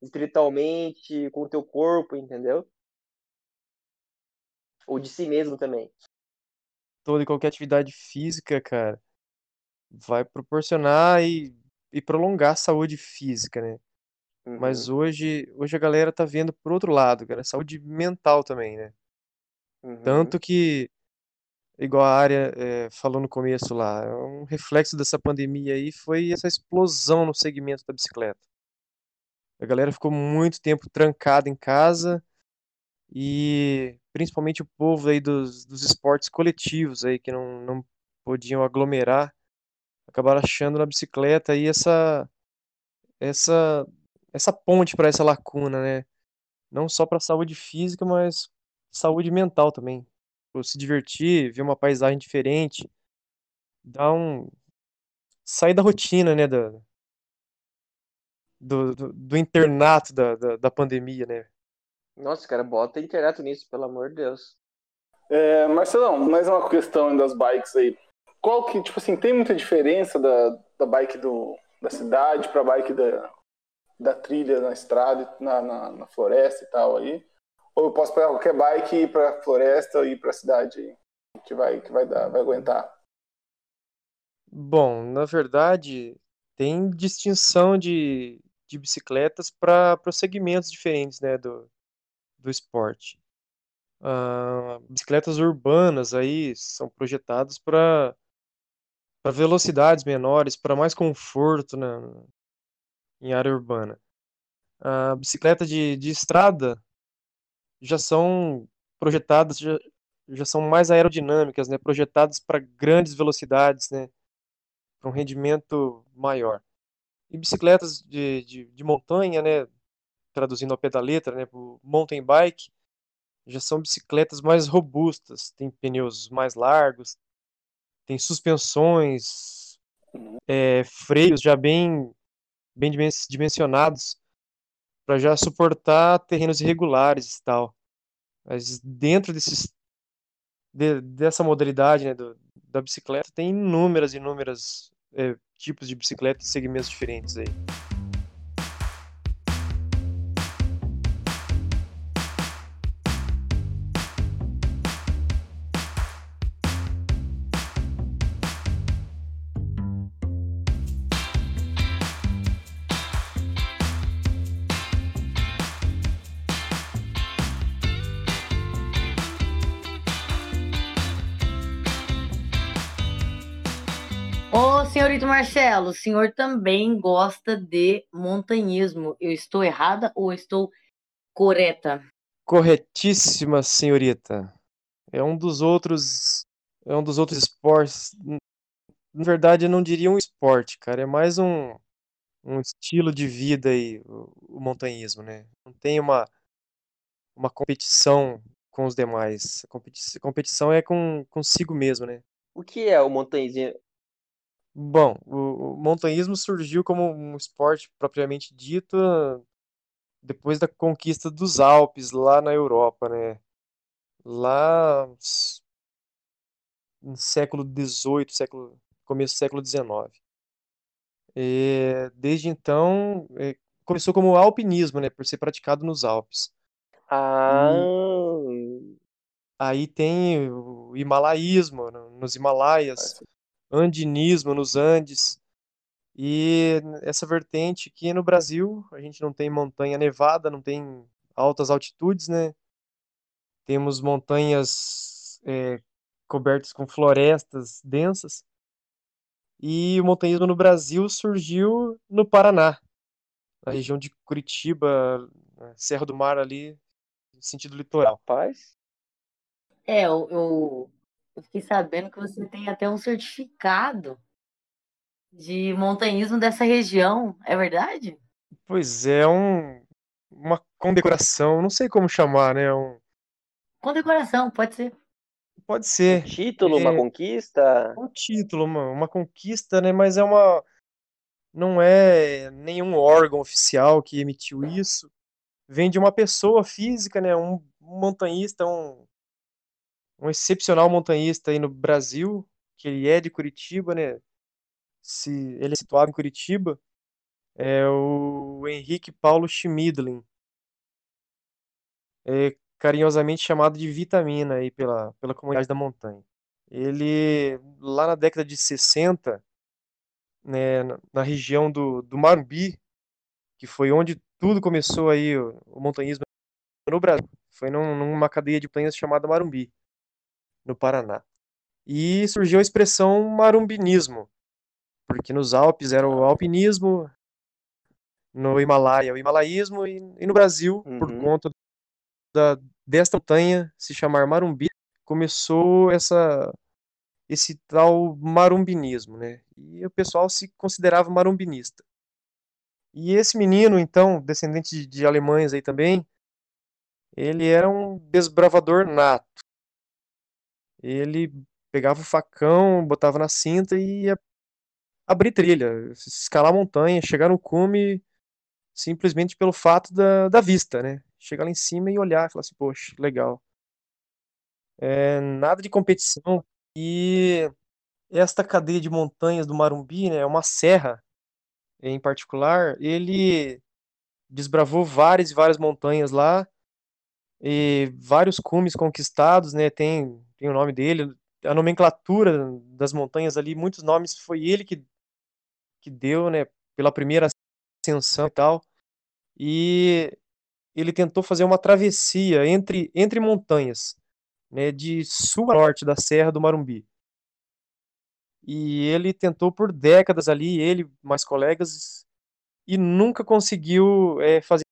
espiritualmente, com o teu corpo, entendeu? Ou de si mesmo também. Toda e qualquer atividade física, cara, vai proporcionar e, e prolongar a saúde física, né? Uhum. Mas hoje, hoje a galera tá vendo por outro lado, cara, saúde mental também, né? Uhum. Tanto que, igual a área é, falou no começo lá, um reflexo dessa pandemia aí foi essa explosão no segmento da bicicleta. A galera ficou muito tempo trancada em casa e principalmente o povo aí dos, dos esportes coletivos aí que não, não podiam aglomerar, acabaram achando na bicicleta aí essa essa essa ponte para essa lacuna, né? Não só para saúde física, mas saúde mental também. Pô, se divertir, ver uma paisagem diferente, dar um sair da rotina, né, da, do, do, do internato da, da, da pandemia, né? Nossa, cara, bota internet nisso, pelo amor de Deus. É, Marcelão, mais uma questão das bikes aí. Qual que, tipo assim, tem muita diferença da, da bike do, da cidade pra bike da, da trilha na estrada, na, na, na floresta e tal aí? Ou eu posso pegar qualquer bike e ir pra floresta e ir pra cidade aí? Que vai, que vai dar, vai aguentar? Bom, na verdade, tem distinção de, de bicicletas para segmentos diferentes, né, do, do esporte. Ah, bicicletas urbanas aí são projetadas para para velocidades menores, para mais conforto na, em área urbana. A bicicleta de, de estrada já são projetadas, já, já são mais aerodinâmicas, né, projetadas para grandes velocidades, né, para um rendimento maior. E bicicletas de, de, de montanha, né, traduzindo ao pé da letra, né, mountain bike, já são bicicletas mais robustas, tem pneus mais largos, tem suspensões, é, freios já bem, bem dimensionados para já suportar terrenos irregulares e tal. Mas dentro desses, de, dessa modalidade né, do, da bicicleta tem inúmeras, inúmeras é, tipos de bicicleta e segmentos diferentes aí. Marcelo, o senhor também gosta de montanhismo. Eu estou errada ou estou correta? Corretíssima, senhorita. É um dos outros, é um dos outros esportes. Na verdade, eu não diria um esporte, cara. É mais um, um estilo de vida aí, o, o montanhismo, né? Não tem uma, uma competição com os demais. A competi- a competição é com consigo mesmo, né? O que é o montanhismo? Bom, o, o montanhismo surgiu como um esporte propriamente dito depois da conquista dos Alpes lá na Europa, né? Lá no século XVIII, século, começo do século XIX. E, desde então, é, começou como alpinismo, né? Por ser praticado nos Alpes. Ah, Aí tem o himalaísmo no- nos Himalaias, andinismo nos Andes. E essa vertente aqui no Brasil, a gente não tem montanha nevada, não tem altas altitudes, né? Temos montanhas é, cobertas com florestas densas. E o montanhismo no Brasil surgiu no Paraná, na região de Curitiba, Serra do Mar ali, no sentido litoral. rapaz. É, eu, eu, eu fiquei sabendo que você tem até um certificado de montanhismo dessa região. É verdade? Pois é, um, uma condecoração, não sei como chamar, né? Um, Condecoração, pode ser. pode Um ser. título, uma É. conquista. um título, uma, uma conquista, né? Mas é uma. Não é nenhum órgão oficial que emitiu isso. Vem de uma pessoa física, né? Um, um montanhista, um, um excepcional montanhista aí no Brasil, que ele é de Curitiba, né? Se, ele é situado em Curitiba. É o Henrique Paulo Schmidlin. É carinhosamente chamado de Vitamina aí pela, pela comunidade da montanha. Ele, lá na década de 60, né, na, região do, do Marumbi, que foi onde tudo começou aí, o, o montanhismo no Brasil. Foi num- numa cadeia de montanhas chamada Marumbi, no Paraná. E surgiu a expressão marumbinismo, porque nos Alpes era o alpinismo, no Himalaia o himalaísmo, e, e no Brasil, por Uhum. conta da, desta montanha se chamar Marumbi, começou essa esse tal marumbinismo, né? E o pessoal se considerava marumbinista. E esse menino, então, descendente de, de alemães aí também, ele era um desbravador nato. Ele pegava o facão, botava na cinta e ia abrir trilha, escalar montanha, chegar no cume simplesmente pelo fato da, da vista, né? chegar lá em cima e olhar e falar assim, poxa, legal. É, nada de competição. E esta cadeia de montanhas do Marumbi, né, uma serra em particular, ele desbravou várias e várias montanhas lá e vários cumes conquistados, né, tem, tem o nome dele, a nomenclatura das montanhas ali, muitos nomes foi ele que, que deu, né, pela primeira ascensão e tal, e ele tentou fazer uma travessia entre, entre montanhas, né, de sul a norte da Serra do Marumbi. E ele tentou por décadas ali, ele mais colegas, e nunca conseguiu é, fazer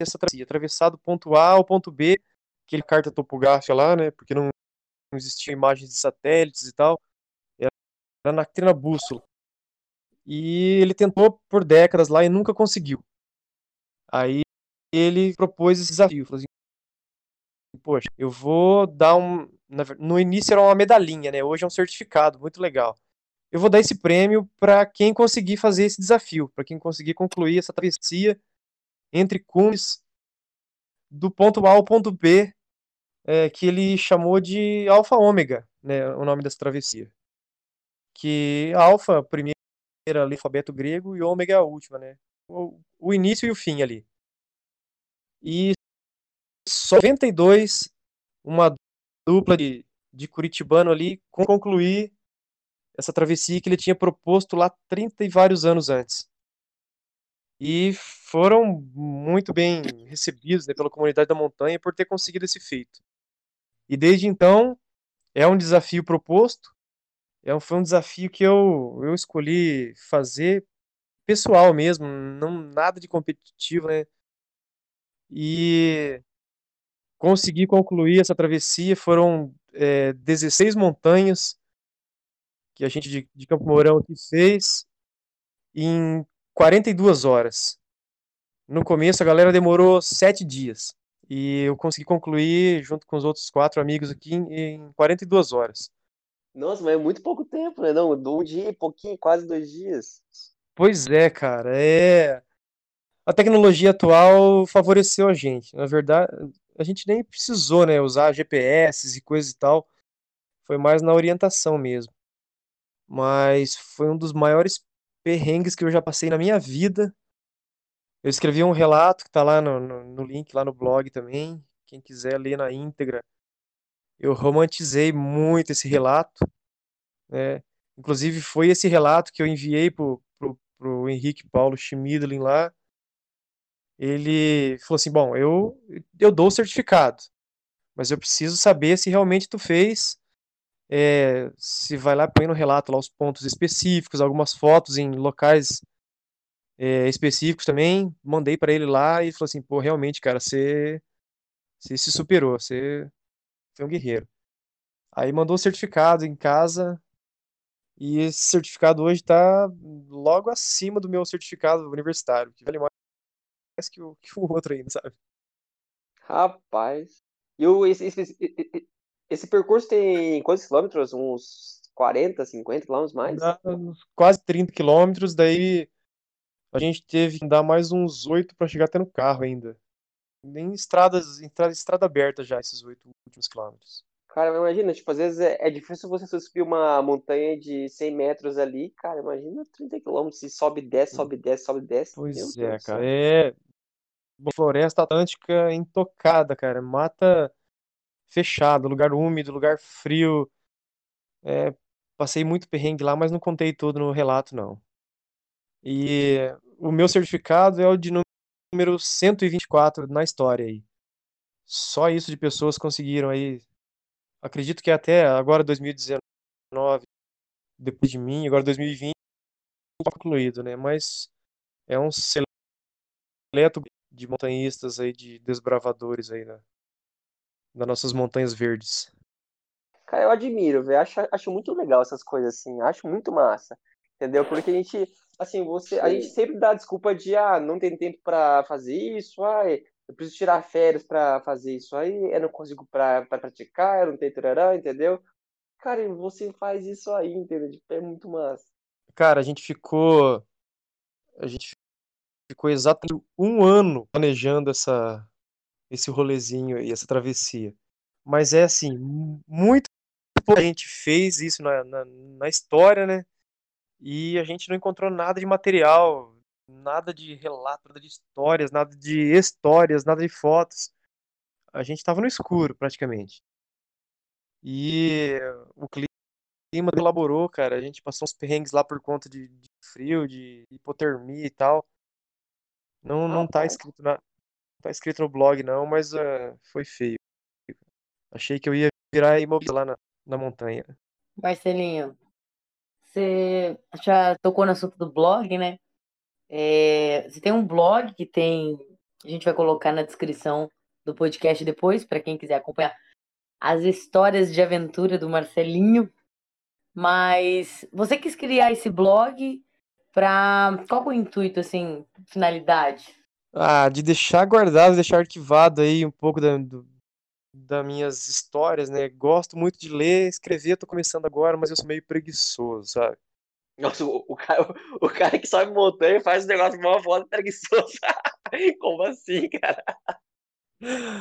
essa travessia, atravessar do ponto A ao ponto B, aquele carta topográfica lá, né, porque não, não existiam imagens de satélites e tal, era na, na bússola. E ele tentou por décadas lá e nunca conseguiu. Aí ele propôs esse desafio, falou assim, poxa, eu vou dar um, no início era uma medalhinha, né? Hoje é um certificado, muito legal. Eu vou dar esse prêmio para quem conseguir fazer esse desafio, para quem conseguir concluir essa travessia entre cumes do ponto A ao ponto B, é, que ele chamou de Alfa Ômega, né? O nome dessa travessia. Que Alfa, primeira alfabeto grego, e Ômega a última, né? O, o início e o fim ali. E só 92, uma dupla de, de Curitibano ali, concluir essa travessia que ele tinha proposto lá 30 e vários anos antes. E foram muito bem recebidos né, pela comunidade da montanha por ter conseguido esse feito. E desde então, é um desafio proposto, é um, foi um desafio que eu, eu escolhi fazer pessoal mesmo, não nada de competitivo, né? E consegui concluir essa travessia. Foram é, 16 montanhas que a gente de, de Campo Mourão aqui fez em 42 horas. No começo a galera demorou sete dias e eu consegui concluir junto com os outros quatro amigos aqui em, em 42 horas. Nossa, mas é muito pouco tempo, né? Não, um dia e pouquinho, quase dois dias. Pois é, cara. É a tecnologia atual favoreceu a gente. Na verdade, a gente nem precisou, né, usar GPS e coisa e tal. Foi mais na orientação mesmo. Mas foi um dos maiores perrengues que eu já passei na minha vida. Eu escrevi um relato que tá lá no, no, no link, lá no blog também. Quem quiser ler na íntegra. Eu romantizei muito esse relato. Né? Inclusive, foi esse relato que eu enviei pro, pro, pro Henrique Paulo Schmidlin lá ele falou assim: bom, eu, eu dou o certificado, mas eu preciso saber se realmente tu fez. É, se vai lá põe no relato lá os pontos específicos, algumas fotos em locais é, específicos também. Mandei para ele lá e falou assim: pô, realmente, cara, você, você se superou, você foi um guerreiro. Aí mandou o certificado em casa. E esse certificado hoje está logo acima do meu certificado universitário, que vale mais que o, que o outro ainda, sabe? Rapaz. E o, esse, esse, esse, percurso tem quantos quilômetros? Uns 40, 50 quilômetros mais? Dá quase 30 quilômetros, daí a gente teve que dar mais uns 8 para chegar até no carro ainda. Nem estradas, estrada, estrada aberta já, esses 8 últimos quilômetros. Cara, imagina, tipo, às vezes é, é, difícil você subir uma montanha de 100 metros ali, cara, imagina 30 quilômetros, se sobe, desce, sobe, desce, sobe, desce. Pois Meu é, Deus cara, é floresta atlântica intocada, cara, mata fechada, lugar úmido, lugar frio, é, passei muito perrengue lá, mas não contei tudo no relato, não. E o meu certificado é o de número 124 na história aí. Só isso de pessoas conseguiram aí acredito que até agora 2019, depois de mim, agora 2020, concluído, né? Mas é um seleto de montanhistas aí, de desbravadores aí né? Das nossas montanhas verdes. Cara, eu admiro, velho. Acho, acho muito legal essas coisas assim. Acho muito massa. Entendeu? Porque a gente, assim, você, a gente sempre dá a desculpa de, ah, não tem tempo para fazer isso, ai, eu preciso tirar férias para fazer isso aí, eu não consigo pra, pra praticar, eu não tenho trará, entendeu? Cara, você faz isso aí, entendeu? Tipo, é muito massa. Cara, a gente ficou. A gente ficou exatamente um ano planejando essa, esse rolezinho e essa travessia. Mas é assim, muito pouca gente fez isso na, na, na história, né? E a gente não encontrou nada de material, nada de relato, nada de histórias, nada de histórias, nada de fotos. A gente estava no escuro, praticamente. E o clima elaborou, cara. A gente passou uns perrengues lá por conta de, de frio, de hipotermia e tal. Não, não tá escrito na, tá escrito no blog não, mas uh, foi feio. Achei que eu ia virar imobilizado lá na, na montanha. Marcelinho, você já tocou no assunto do blog, né? É, você tem um blog que tem. A gente vai colocar na descrição do podcast depois, para quem quiser acompanhar as histórias de aventura do Marcelinho. Mas você quis criar esse blog para qual é o intuito, assim, finalidade? Ah, de deixar guardado, deixar arquivado aí um pouco da, do, das minhas histórias, né? Gosto muito de ler, escrever, tô começando agora, mas eu sou meio preguiçoso, sabe? Nossa, o, o, cara, o cara que sobe montanha faz um negócio mal foda preguiçoso. [laughs] Como assim, cara?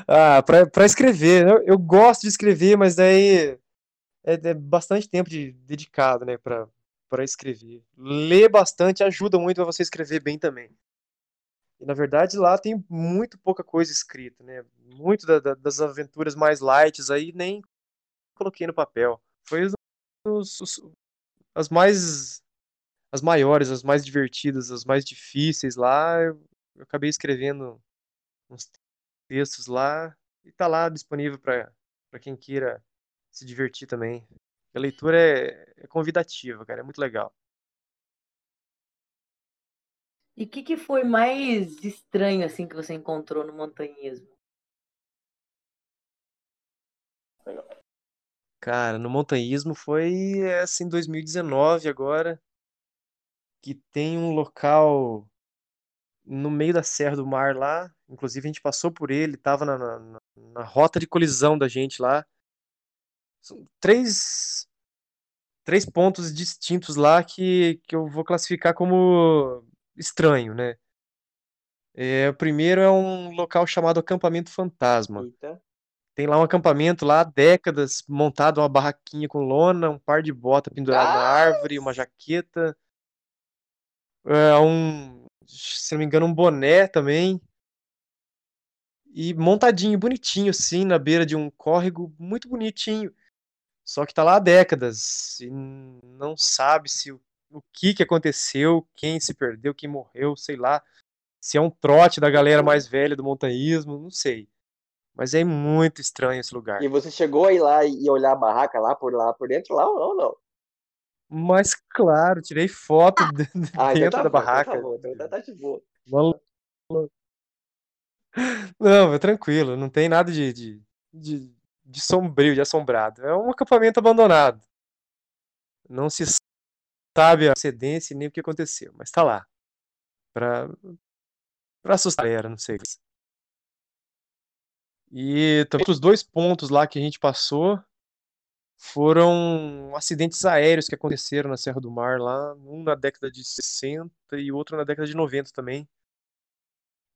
Ah, pra, pra escrever. Eu, eu gosto de escrever, mas daí é, é bastante tempo de, dedicado, né, pra, pra escrever. Ler bastante ajuda muito a você escrever bem também. E, na verdade, lá tem muito pouca coisa escrita, né? Muito da, da, das aventuras mais light aí nem coloquei no papel. Foi os, os, as mais as maiores, as mais divertidas, as mais difíceis lá. Eu, eu acabei escrevendo uns textos lá e tá lá disponível para quem queira se divertir também. A leitura é, é convidativa, cara, é muito legal. E o que, que foi mais estranho assim que você encontrou no montanhismo? Cara, no montanhismo foi assim 2019 agora, que tem um local no meio da Serra do Mar lá, inclusive a gente passou por ele, tava na, na, na rota de colisão da gente lá. São três, três pontos distintos lá que, que eu vou classificar como estranho, né? É, o primeiro é um local chamado Acampamento Fantasma. Eita. Tem lá um acampamento lá há décadas, montado uma barraquinha com lona, um par de bota pendurado na árvore, uma jaqueta, é, um, se não me engano, um boné também. E montadinho, bonitinho, assim, na beira de um córrego, muito bonitinho. Só que tá lá há décadas e não sabe se o o que, que aconteceu, quem se perdeu, quem morreu, sei lá. Se é um trote da galera mais velha do montanhismo, não sei. Mas é muito estranho esse lugar. E você chegou a ir lá e olhar a barraca lá por lá por dentro lá ou não? Mas claro, tirei foto [laughs] de ah, então dentro tá da bom, barraca. Então tá bom, então tá de boa. Não, é tranquilo, não tem nada de, de, de, de sombrio, de assombrado. É um acampamento abandonado. Não se sabe a procedência nem o que aconteceu, mas tá lá. Pra assustar a galera, não sei. E também os dois pontos lá que a gente passou foram acidentes aéreos que aconteceram na Serra do Mar lá, um na década de 60 e outro na década de 90 também.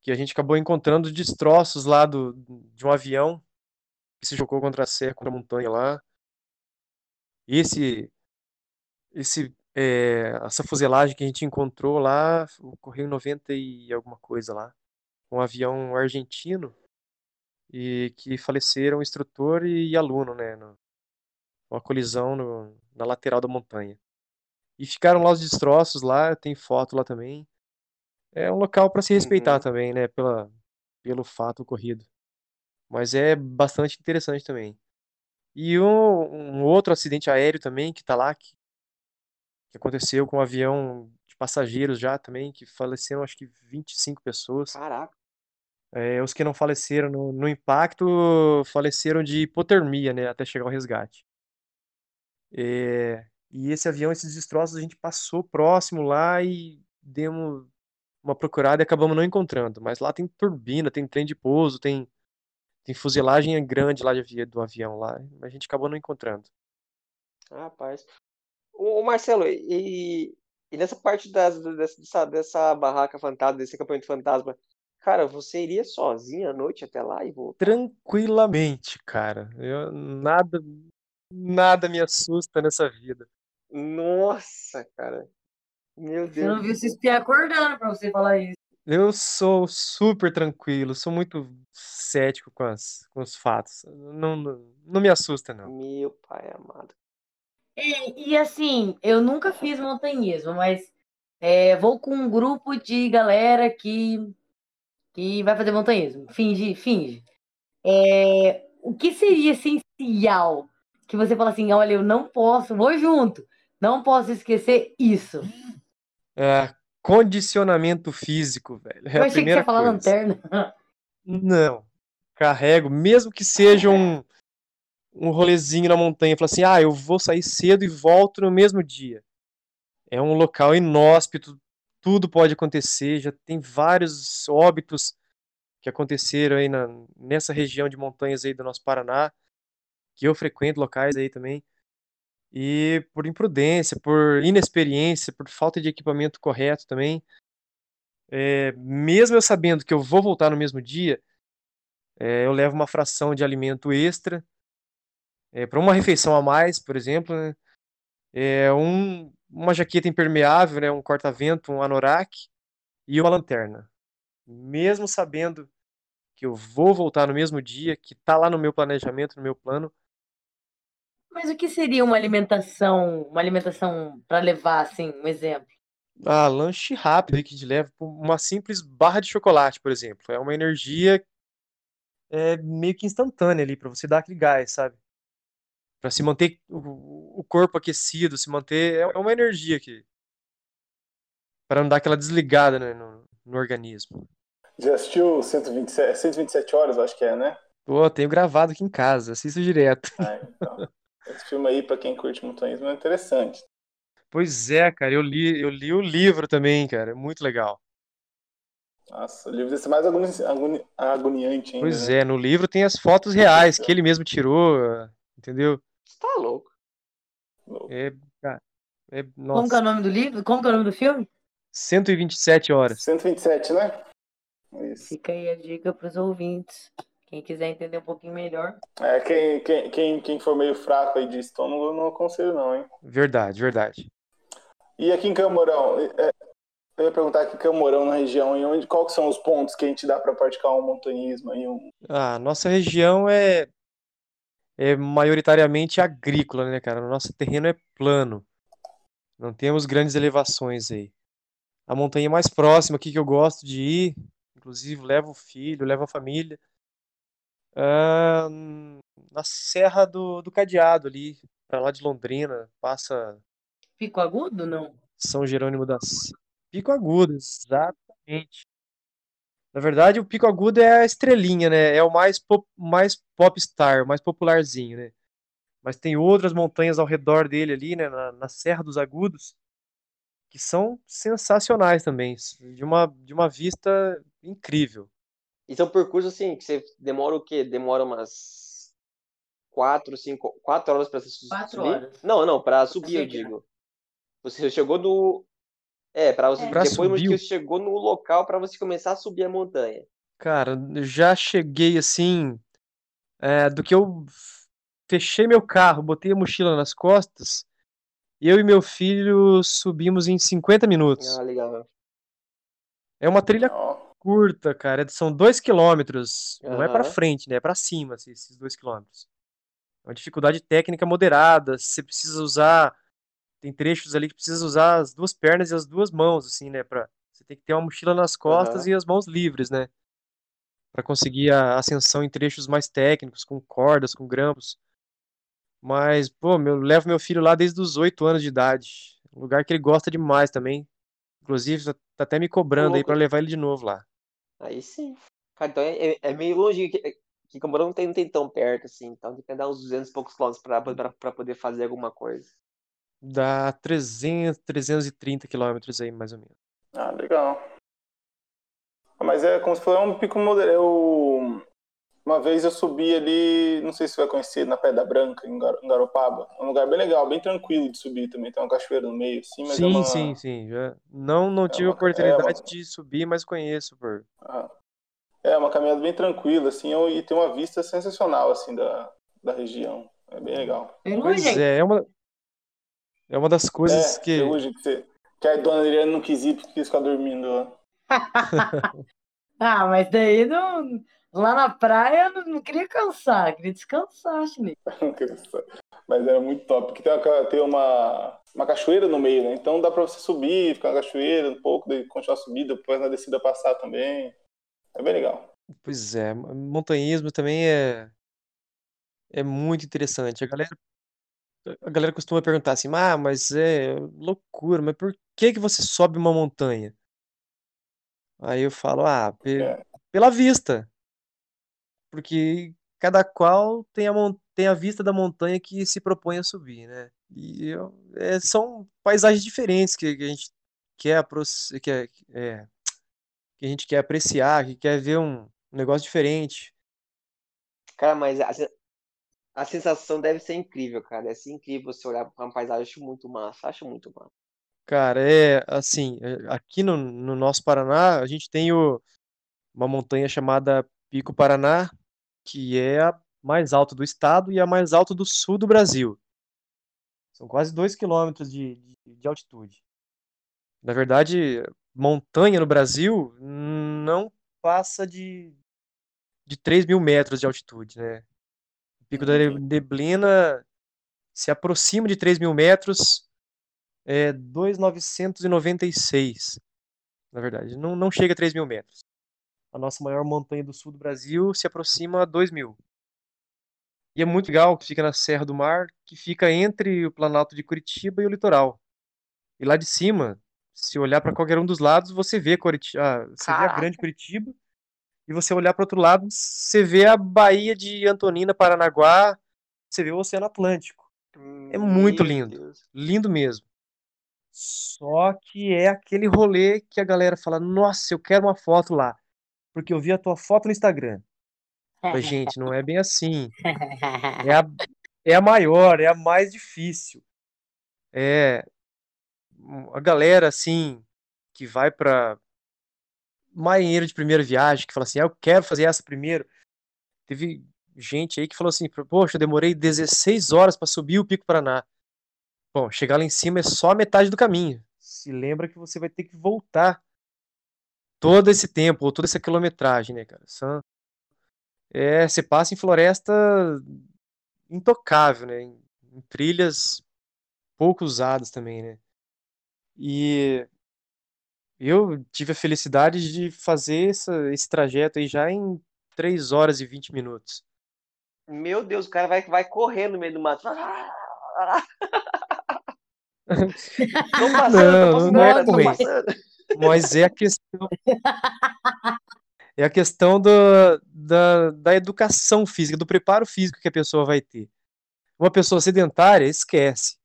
Que a gente acabou encontrando destroços lá do, de um avião que se jogou contra a serra, contra a montanha lá. Esse esse é, essa fuselagem que a gente encontrou lá ocorreu em 90 e alguma coisa lá. Um avião argentino e que faleceram instrutor e, aluno, né? No, uma colisão no, na lateral da montanha. E ficaram lá os destroços lá, tem foto lá também. É um local para se respeitar Uhum. também, né? Pela, pelo fato ocorrido. Mas é bastante interessante também. E um, um outro acidente aéreo também que tá lá, que que aconteceu com um avião de passageiros já também, que faleceram acho que 25 pessoas. Caraca. É, os que não faleceram no, no impacto faleceram de hipotermia, né, até chegar ao resgate. É, e esse avião, esses destroços, a gente passou próximo lá e demos uma procurada e acabamos não encontrando. Mas lá tem turbina, tem trem de pouso, tem, tem fuselagem grande lá de, do avião lá, mas a gente acabou não encontrando. Rapaz. O Marcelo, e, e nessa parte das, dessa, dessa barraca fantasma, desse acampamento fantasma, Cara, você iria sozinho à noite até lá e voltar? Tranquilamente, cara. Eu, nada, nada me assusta nessa vida. Nossa, cara. Meu Você não Deus. viu se espiar acordando pra você falar isso. Eu sou super tranquilo, sou muito cético com, as, com os fatos. Não, não, não me assusta, não. Meu pai amado. E, e, assim, eu nunca fiz montanhismo, mas é, vou com um grupo de galera que, que vai fazer montanhismo. Finge, finge. É, o que seria essencial que você fala assim, olha, eu não posso, vou junto, não posso esquecer isso. É, condicionamento físico, velho. É eu a achei que você ia falar lanterna. Não. Carrego, mesmo que seja [laughs] um, um rolezinho na montanha, fala assim, ah, eu vou sair cedo e volto no mesmo dia. É um local inóspito, tudo pode acontecer, já tem vários óbitos que aconteceram aí na, nessa região de montanhas aí do nosso Paraná, que eu frequento locais aí também. E por imprudência, por inexperiência, por falta de equipamento correto também, é, mesmo eu sabendo que eu vou voltar no mesmo dia, é, eu levo uma fração de alimento extra é, para uma refeição a mais, por exemplo, né? é, um, uma jaqueta impermeável, né? um corta-vento, um anorak e uma lanterna. Mesmo sabendo que eu vou voltar no mesmo dia, que está lá no meu planejamento, no meu plano, Mas o que seria uma alimentação, uma alimentação para levar, assim, um exemplo? Ah, lanche rápido que te leva uma simples barra de chocolate, por exemplo. É uma energia é, meio que instantânea ali para você dar aquele gás, sabe? Para se manter o, o corpo aquecido, se manter é é uma energia que para não dar aquela desligada né, no, no organismo. Já assistiu 127, 127 horas, eu acho que é, né? Pô, tenho gravado aqui em casa, assisto direto. Ah, então. Esse filme aí, pra quem curte montanhismo, é interessante. Pois é, cara, eu li, eu li o livro também, cara, é muito legal. Nossa, o livro deve ser mais agoni agoni agoniante ainda. Pois né? é, no livro tem as fotos reais que ele mesmo tirou, entendeu? Você tá louco. É, cara, é, Como que é nossa, o nome do livro? Como que é o nome do filme? 127 horas. 127, né? Isso. Fica aí a dica para os ouvintes. Quem quiser entender um pouquinho melhor. É, quem, quem, quem, quem for meio fraco aí de estômago, eu não aconselho não, hein? Verdade, verdade. E aqui em Camorão, é, eu ia perguntar aqui em Camorão, na região, e onde, qual que são os pontos que a gente dá pra praticar um montanhismo aí? Um... Ah, nossa região é, é maioritariamente agrícola, né, cara? O nosso terreno é plano. Não temos grandes elevações aí. A montanha mais próxima aqui que eu gosto de ir, inclusive levo o filho, levo a família, ah, na Serra do, do Cadeado ali, pra lá de Londrina, passa Pico agudo? Não. São Jerônimo das Pico Agudo, exatamente. Na verdade, o Pico Agudo é a estrelinha, né? É o mais pop, mais popstar, o mais popularzinho, né? Mas tem outras montanhas ao redor dele ali, né? Na, na Serra dos Agudos, que são sensacionais também, de uma, de uma vista incrível. E são percursos assim, que você demora o quê? Demora umas quatro, cinco, quatro horas pra su- Quatro subir? horas. Não, não, pra subir, eu chegar. digo. Você chegou no. É, pra você. Pra depois subir que chegou no local pra você começar a subir a montanha. Cara, já cheguei assim, é, do que eu fechei meu carro, botei a mochila nas costas, eu e meu filho subimos em 50 minutos. Ah, legal. É uma trilha curta, cara. São dois quilômetros. Não é pra Aham. frente, né? É pra cima, assim, esses dois quilômetros. É uma dificuldade técnica moderada. Você precisa usar. Tem trechos ali que precisa usar as duas pernas e as duas mãos, assim, né? Pra... Você tem que ter uma mochila nas costas Aham. e as mãos livres, né? Pra conseguir a ascensão em trechos mais técnicos, com cordas, com grampos. Mas, pô, eu levo meu filho lá desde os oito anos de idade. Um lugar que ele gosta demais também. Inclusive, tá tá até me cobrando aí pra levar ele de novo lá. Aí sim. Cara, então é, é- é meio longe que, que Camorão não tem, não tem tão perto, assim. Então tem que andar uns 200 e poucos quilômetros pra, pra, pra poder fazer alguma coisa. Dá 300, 330 quilômetros aí, mais ou menos. ah, legal. Ah, Mas é como se fosse um pico moderado. Eu... Uma vez eu subi ali, não sei se você vai conhecer, na Pedra Branca, em Gar- em Garopaba. É um lugar bem legal, bem tranquilo de subir também. Tem uma cachoeira no meio, assim, mas é sim, uma... sim, sim. Já não, não tive uma- é oportunidade uma- de subir, mas conheço por, Ah, É uma caminhada bem tranquila, assim, e tem uma vista sensacional, assim, da, da região. É bem legal. Pois é, é uma, é uma das coisas é, que. Ferrugem, que, você, que a dona Adriana não quis ir porque quis ficar dormindo lá. [laughs] ah, mas daí não, lá na praia não, não queria cansar, queria descansar, Chinês. [laughs] mas era muito top, porque tem uma, tem uma, uma cachoeira no meio, né? Então dá pra você subir, ficar na cachoeira um pouco, daí continuar a subida, depois na descida passar também. É bem legal. Pois é, montanhismo também é, é muito interessante. A galera, a galera costuma perguntar assim, ah, mas é loucura, mas por que que você sobe uma montanha? Aí eu falo, ah, É. pela vista, porque cada qual tem a, tem a vista da montanha que se propõe a subir, né? E eu, é, são paisagens diferentes que, que a gente quer, quer é, que a gente quer apreciar, que quer ver um negócio diferente. Cara, mas a, sensação deve ser incrível, cara. Ser incrível você olhar para uma paisagem. Acho muito massa, acho muito massa. Cara, é assim, é, aqui no, no nosso Paraná, a gente tem o, uma montanha chamada Pico Paraná, que é a mais alta do estado e a mais alta do sul do Brasil. São quase 2 quilômetros de, de, de altitude. Na verdade, montanha no Brasil não passa de, de 3 mil metros de altitude, né? Pico da. Neblina se aproxima de 3 mil metros, é 2,996, na verdade. Não, não chega a 3 mil metros. A nossa maior montanha do sul do Brasil se aproxima a 2 mil. E é muito legal que fica na Serra do Mar, que fica entre o Planalto de Curitiba e o litoral. E lá de cima se olhar para qualquer um dos lados, você vê Curitiba, ah, você vê a grande Curitiba, e você olhar para outro lado, você vê a Baía de Antonina, Paranaguá, você vê o Oceano Atlântico. É muito lindo, Deus. lindo mesmo. Só que é aquele rolê que a galera fala: "Nossa, eu quero uma foto lá, porque eu vi a tua foto no Instagram". Mas gente, não é bem assim. É a, é a maior, é a mais difícil. É, a galera assim que vai para marinheiro de primeira viagem que fala assim, ah, eu quero fazer essa primeiro. Teve gente aí que falou assim, poxa, eu demorei 16 horas para subir o Pico Paraná. Bom, chegar lá em cima é só a metade do caminho. Se lembra que você vai ter que voltar todo esse tempo, ou toda essa quilometragem, né, cara? São... É, você passa em floresta intocável, né? Em, em trilhas pouco usadas também, né? E eu tive a felicidade de fazer essa, esse trajeto aí já em 3 horas e 20 minutos. Meu Deus, o cara vai, vai correr no meio do mato. [laughs] Tô passando, Não, tô passando, não é tô passando. Mas é a questão. É a questão do, da, da educação física, do preparo físico que a pessoa vai ter. Uma pessoa sedentária, esquece.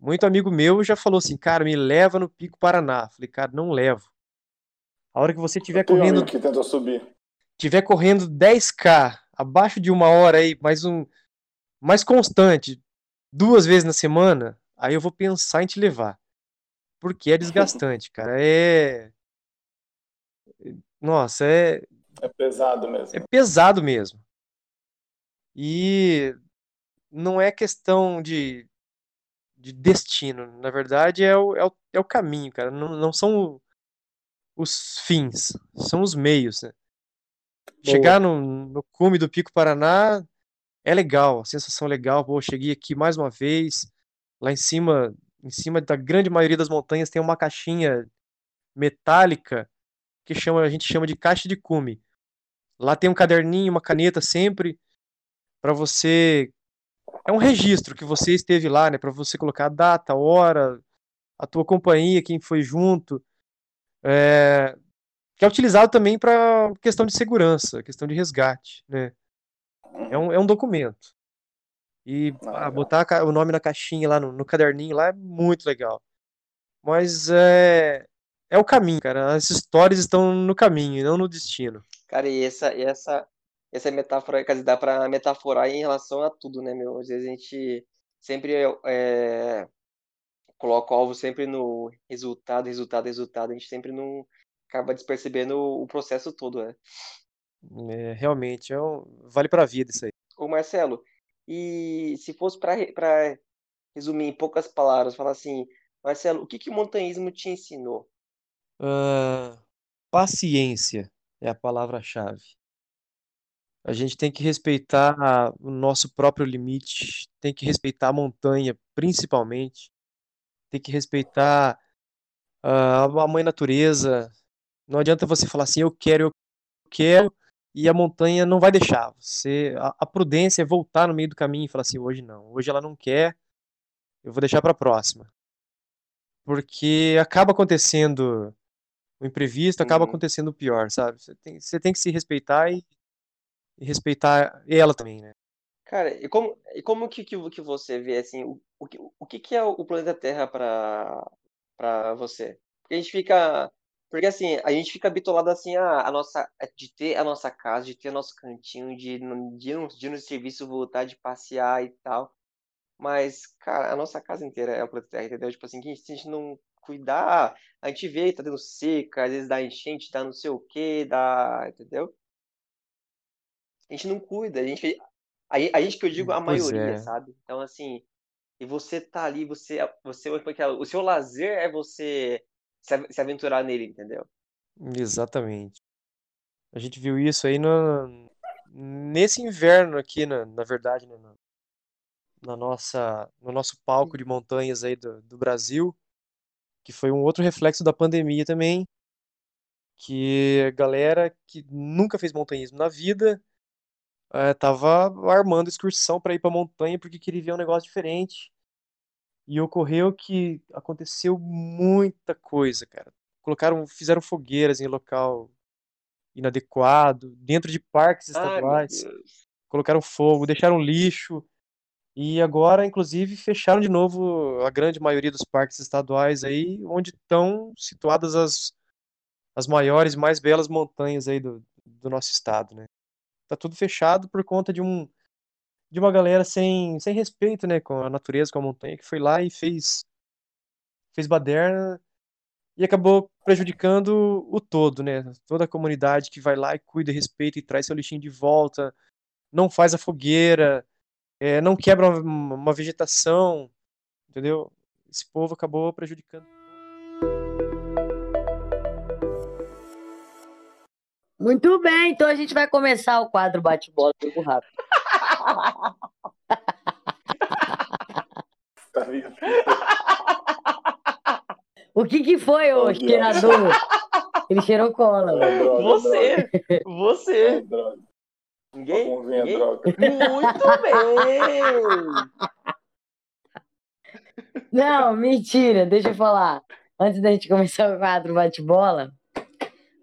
Muito amigo meu já falou assim, cara, me leva no Pico Paraná. Falei, cara, não levo. A hora que você um correndo, que tentou subir. tiver correndo 10k, abaixo de uma hora aí, mais um, mais constante, duas vezes na semana, aí eu vou pensar em te levar. Porque é desgastante, [laughs] cara. É. Nossa, é, É pesado mesmo. é pesado mesmo. E não é questão de, de destino. Na verdade, é o, é o, é o caminho, cara. Não, não são os fins, são os meios, né? Chegar no, no cume do Pico Paraná é legal, a sensação é legal. Pô, cheguei aqui mais uma vez. Lá em cima, em cima da grande maioria das montanhas tem uma caixinha metálica que chama, a gente chama de caixa de cume. Lá tem um caderninho, uma caneta sempre para você é um registro que você esteve lá, né, para você colocar a data, a hora, a tua companhia, quem foi junto. É, que é utilizado também para questão de segurança, questão de resgate, né? É um, é um documento. E Ah, ah, botar a o nome na caixinha lá no, no caderninho lá é muito legal. Mas é, é o caminho, cara. As histórias estão no caminho não no destino. Cara, e essa, e essa, essa metáfora, quer dizer, dá pra metaforar em relação a tudo, né, meu? Às vezes a gente sempre é, coloca o alvo sempre no resultado, resultado, resultado. A gente sempre não acaba despercebendo o processo todo, né? É, realmente, é um, vale pra vida isso aí. Ô Marcelo, e se fosse pra resumir em poucas palavras, falar assim, Marcelo, o que que o montanhismo te ensinou? Ah, paciência é a palavra-chave. A gente tem que respeitar o nosso próprio limite, tem que respeitar a montanha, principalmente. Tem que respeitar ah, a mãe natureza. Não adianta você falar assim, eu quero, eu quero, e a montanha não vai deixar. Você, a, a prudência é voltar no meio do caminho e falar assim, hoje não, hoje ela não quer, eu vou deixar para a próxima. Porque acaba acontecendo o imprevisto, acaba Uhum. acontecendo o pior, sabe? Você tem, você tem que se respeitar e, e respeitar ela também, né? Cara, e como, e como que, que, que você vê, assim, o, o, que, o que que é o planeta Terra pra, pra você? Porque a gente fica... Porque, assim, a gente fica bitolado, assim, a, a nossa, de ter a nossa casa, de ter nosso cantinho, de, de, no- de no serviço voltar, de passear e tal. Mas, cara, a nossa casa inteira é o planeta Terra, entendeu? Tipo assim, que se a gente não cuidar, a gente vê, tá dando seca, às vezes dá enchente, dá não sei o quê, dá, entendeu? A gente não cuida, a gente, a, a gente que eu digo a Pois maioria, é. sabe? Então, assim, e você tá ali, você, você, porque o seu lazer é você se aventurar nele, entendeu? Exatamente. A gente viu isso aí no, nesse inverno aqui, na, na verdade, né, na, na nossa, no nosso palco de montanhas aí do, do Brasil, que foi um outro reflexo da pandemia também, que a galera que nunca fez montanhismo na vida eh, tava armando excursão para ir para montanha porque queria ver um negócio diferente. E ocorreu que aconteceu muita coisa, cara. Colocaram, fizeram fogueiras em local inadequado, dentro de parques estaduais, colocaram fogo, deixaram lixo. E agora, inclusive, fecharam de novo a grande maioria dos parques estaduais aí, onde estão situadas as, as maiores, mais belas montanhas aí do, do nosso estado, né? Tá tudo fechado por conta de um de uma galera sem, sem respeito, né, com a natureza, com a montanha, que foi lá e fez fez baderna e acabou prejudicando o todo, né? Toda a comunidade que vai lá e cuida, respeita e traz seu lixinho de volta, não faz a fogueira, é, não quebra uma, uma vegetação, entendeu? Esse povo acabou prejudicando. Muito bem, então a gente vai começar o quadro bate-bola jogo rápido. Tá? O que que foi, ô Deus. cheirador? Ele cheirou cola, É droga, Você! droga. É Você! droga. Ninguém? A Ninguém? droga. Muito bem! Não, mentira, deixa eu falar. Antes da gente começar o quadro bate-bola,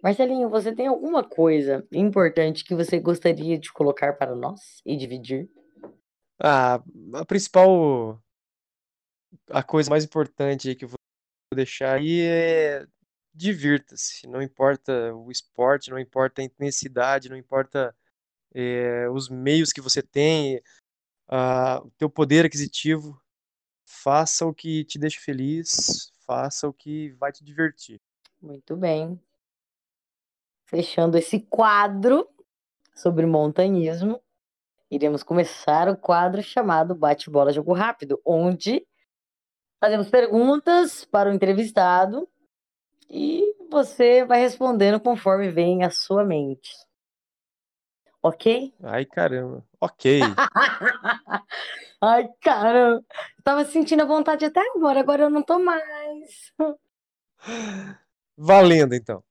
Marcelinho, você tem alguma coisa importante que você gostaria de colocar para nós e dividir? Ah, a principal, a coisa mais importante que eu vou deixar aí é divirta-se. Não importa o esporte, não importa a intensidade, não importa é, os meios que você tem, ah, o teu poder aquisitivo. Faça o que te deixa feliz, faça o que vai te divertir. Muito bem. Fechando esse quadro sobre montanhismo, iremos começar o quadro chamado Bate-Bola Jogo Rápido, onde fazemos perguntas para o entrevistado e você vai respondendo conforme vem à sua mente. Ok? Ai, caramba. Ok. [laughs] Ai, caramba. Eu tava sentindo a vontade até agora, agora eu não tô mais. Valendo, então.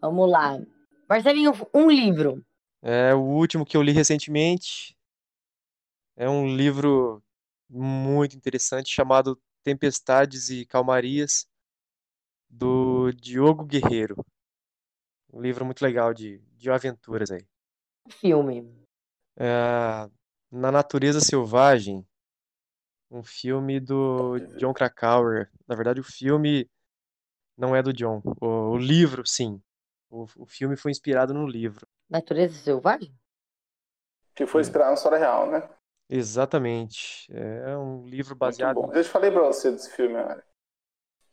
Vamos lá. Marcelinho, um livro. É o último que eu li recentemente. É um livro muito interessante chamado Tempestades e Calmarias, do Diogo Guerreiro. Um livro muito legal de, de aventuras aí. Filme. É, Na Natureza Selvagem, um filme do John Krakauer. Na verdade, o filme não é do John. O, o livro, sim. O, o filme foi inspirado no livro. Natureza Selvagem? Que foi inspirado na história real, né? Exatamente. É um livro baseado bom. Eu te falei pra você desse filme, Ari.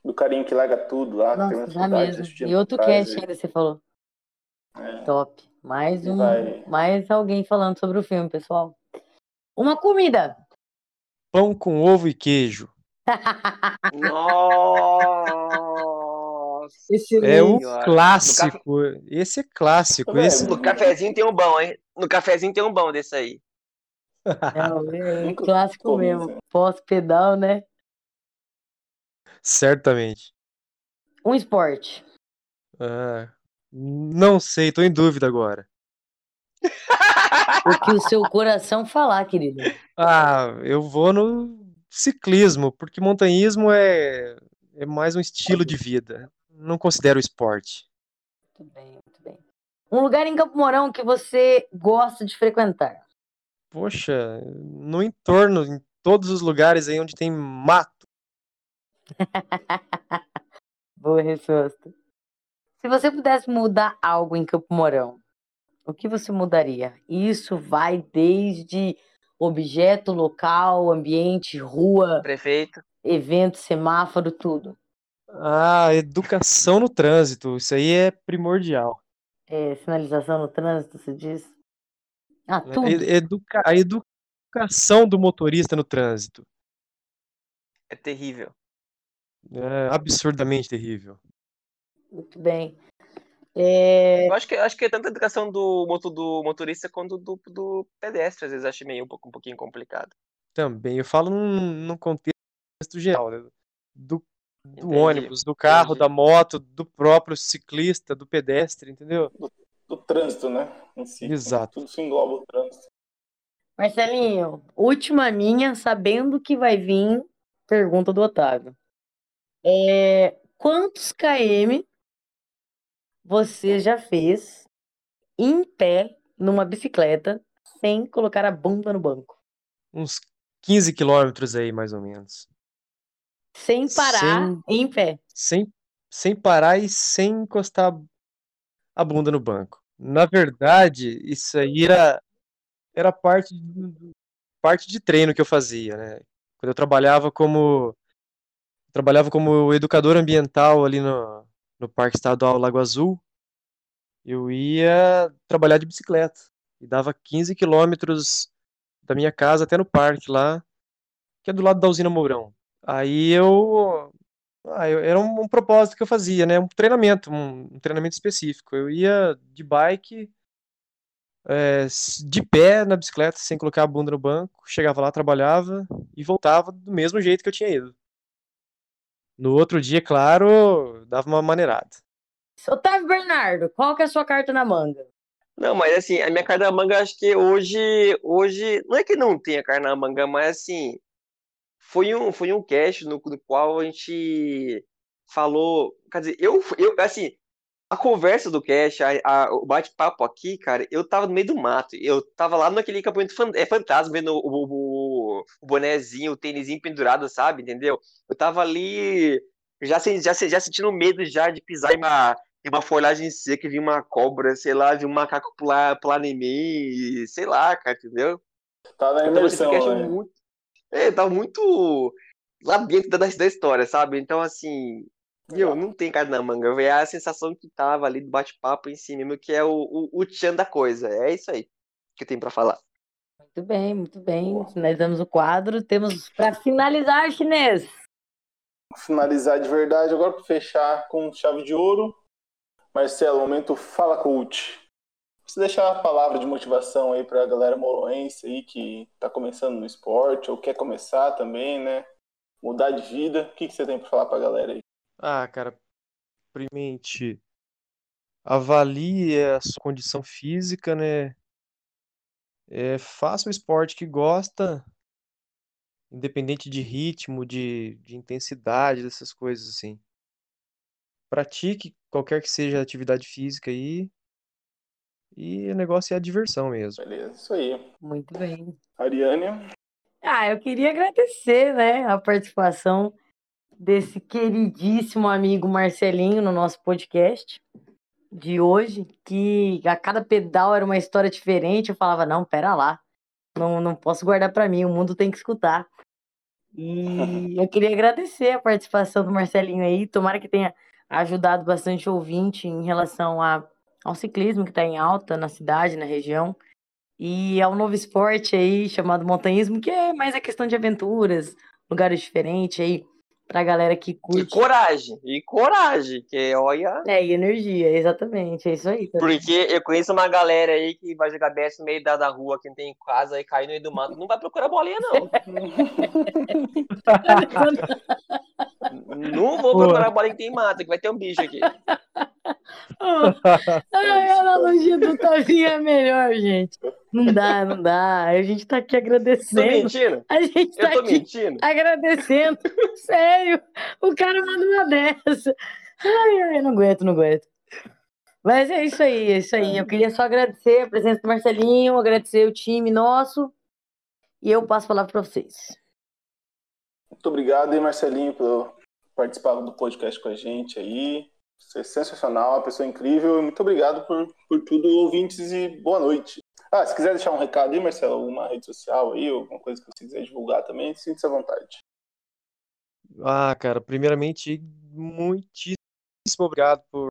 Do carinha que larga tudo lá, que tem uma Nossa, já mesmo. E outro cast ainda você falou. É. Top. Mais um, Vai. mais alguém falando sobre o filme, pessoal. Uma comida. Pão com ovo e queijo. [laughs] Nossa! Excelente. É um clássico. Esse é clássico. Velho, Esse No cafezinho tem um bom, hein? No cafezinho tem um bom desse aí. Não, é um [laughs] clássico mesmo. Zé. Pós-pedal, né? certamente. Um esporte. Ah, não sei, tô em dúvida agora. O que o seu coração falar, querido. Ah, eu vou no ciclismo, porque montanhismo é, é mais um estilo de vida. Não considero esporte. Muito bem, muito bem. Um lugar em Campo Mourão que você gosta de frequentar. Poxa, no entorno, em todos os lugares aí onde tem mato. [laughs] Boa resposta. Se você pudesse mudar algo em Campo Mourão, o que você mudaria? Isso vai desde objeto, local, ambiente, rua, Prefeito. evento, semáforo, tudo. Ah, educação no trânsito, isso aí é primordial. É, sinalização no trânsito, você diz? Ah, né? tudo. Educa- a educação do motorista no trânsito É terrível. é absurdamente terrível. Muito bem. É, Eu acho que, acho que é tanto a educação do, moto, do motorista quanto do, do pedestre, às vezes acho meio um, pouco, um pouquinho complicado. Também, eu falo num, num contexto geral, né? do, do Entendi, ônibus, do carro, entendi. da moto, do próprio ciclista, do pedestre, entendeu? Do trânsito, né? Em si. Exato. Tudo se engloba o trânsito. Marcelinho, última minha, sabendo que vai vir pergunta do Otávio. É, quantos km você já fez em pé numa bicicleta sem colocar a bunda no banco? Uns 15 quilômetros aí, mais ou menos. Sem parar Sem- em pé. Sem, sem parar e sem encostar a bunda no banco. Na verdade, isso aí era, era parte, de, parte de treino que eu fazia, né? Quando eu trabalhava como trabalhava como educador ambiental ali no, no Parque Estadual Lago Azul, eu ia trabalhar de bicicleta e dava 15 quilômetros da minha casa até no parque lá, que é do lado da usina Mourão. Aí eu ah, eu- era um, um propósito que eu fazia, né? Um treinamento, um, um treinamento específico. Eu ia de bike, é, de pé na bicicleta, sem colocar a bunda no banco, chegava lá, trabalhava e voltava do mesmo jeito que eu tinha ido. No outro dia, claro, dava uma maneirada. Otávio Bernardo, qual que é a sua carta na manga? Não, mas assim, a minha carne na manga, acho que hoje, hoje, não é que não tenha carne na manga, mas assim, foi um, foi um cast no, no qual a gente falou, quer dizer, eu, eu assim, a conversa do cast, a, a- o bate-papo aqui, cara, eu tava no meio do mato, eu tava lá naquele acampamento fan, é, fantasma, vendo o, o, o bonezinho, o tênisinho pendurado, sabe, entendeu? Eu tava ali, já, já, já sentindo medo já de pisar em uma, em uma folhagem seca, vi uma cobra, sei lá, vi um macaco pular, pular em mim, sei lá, cara, entendeu? Tá na nesse imersão, cast né? muito. É, tava muito lá dentro da, da história, sabe? Então, assim, meu, não tem cara na manga. É a sensação que tava ali do bate-papo em si mesmo, que é o, o, o tchan da coisa. É isso aí que eu tenho pra falar. Muito bem, muito bem. Finalizamos o quadro. Temos para finalizar, chinês. Finalizar de verdade, agora para fechar com chave de ouro. Marcelo, momento Fala Coach. Você deixar a palavra de motivação aí para a galera moroense aí que tá começando no esporte ou quer começar também, né? Mudar de vida. O que, que você tem para falar para a galera aí? Ah, cara, primeiramente, avalie a sua condição física, né? É, faça o esporte que gosta, independente de ritmo, de, de intensidade, dessas coisas assim. Pratique qualquer que seja a atividade física aí. E o negócio é a diversão mesmo. Beleza, isso aí. Muito bem. Ariane, Ah, eu queria agradecer, né, a participação desse queridíssimo amigo Marcelinho no nosso podcast de hoje, que a cada pedal era uma história diferente. Eu falava, não, pera lá, não, não posso guardar para mim, o mundo tem que escutar. E [laughs] eu queria agradecer a participação do Marcelinho aí, tomara que tenha ajudado bastante o ouvinte em relação a, É um ciclismo que está em alta na cidade, na região. E é um novo esporte aí chamado montanhismo, que é mais a questão de aventuras, lugares diferentes aí pra galera que curte. E coragem, e coragem, que olha. É, e energia, exatamente, é isso aí. Tá Porque eu conheço uma galera aí que vai jogar BS no meio da, da rua, que não tem casa e cai no meio do mato, não vai procurar bolinha, não. [laughs] não vou procurar bolinha que tem mato, que vai ter um bicho aqui. Ai, a analogia do Tavinho é melhor, gente. Não dá, não dá. A gente tá aqui agradecendo. Tô mentindo? A gente tá Eu tô aqui mentindo? agradecendo. Sério. O cara manda uma dessa. Ai, ai, eu não aguento, não aguento. Mas é isso aí, é isso aí. Eu queria só agradecer a presença do Marcelinho, agradecer o time nosso. E eu passo a palavra para vocês. Muito obrigado aí, Marcelinho, por participar do podcast com a gente aí. Você é sensacional, uma pessoa incrível. Muito obrigado por, por tudo, ouvintes, e boa noite. Ah, se quiser deixar um recado aí, Marcelo, alguma rede social aí, alguma coisa que você quiser divulgar também, sinta-se à vontade. Ah, cara, primeiramente, muitíssimo obrigado por,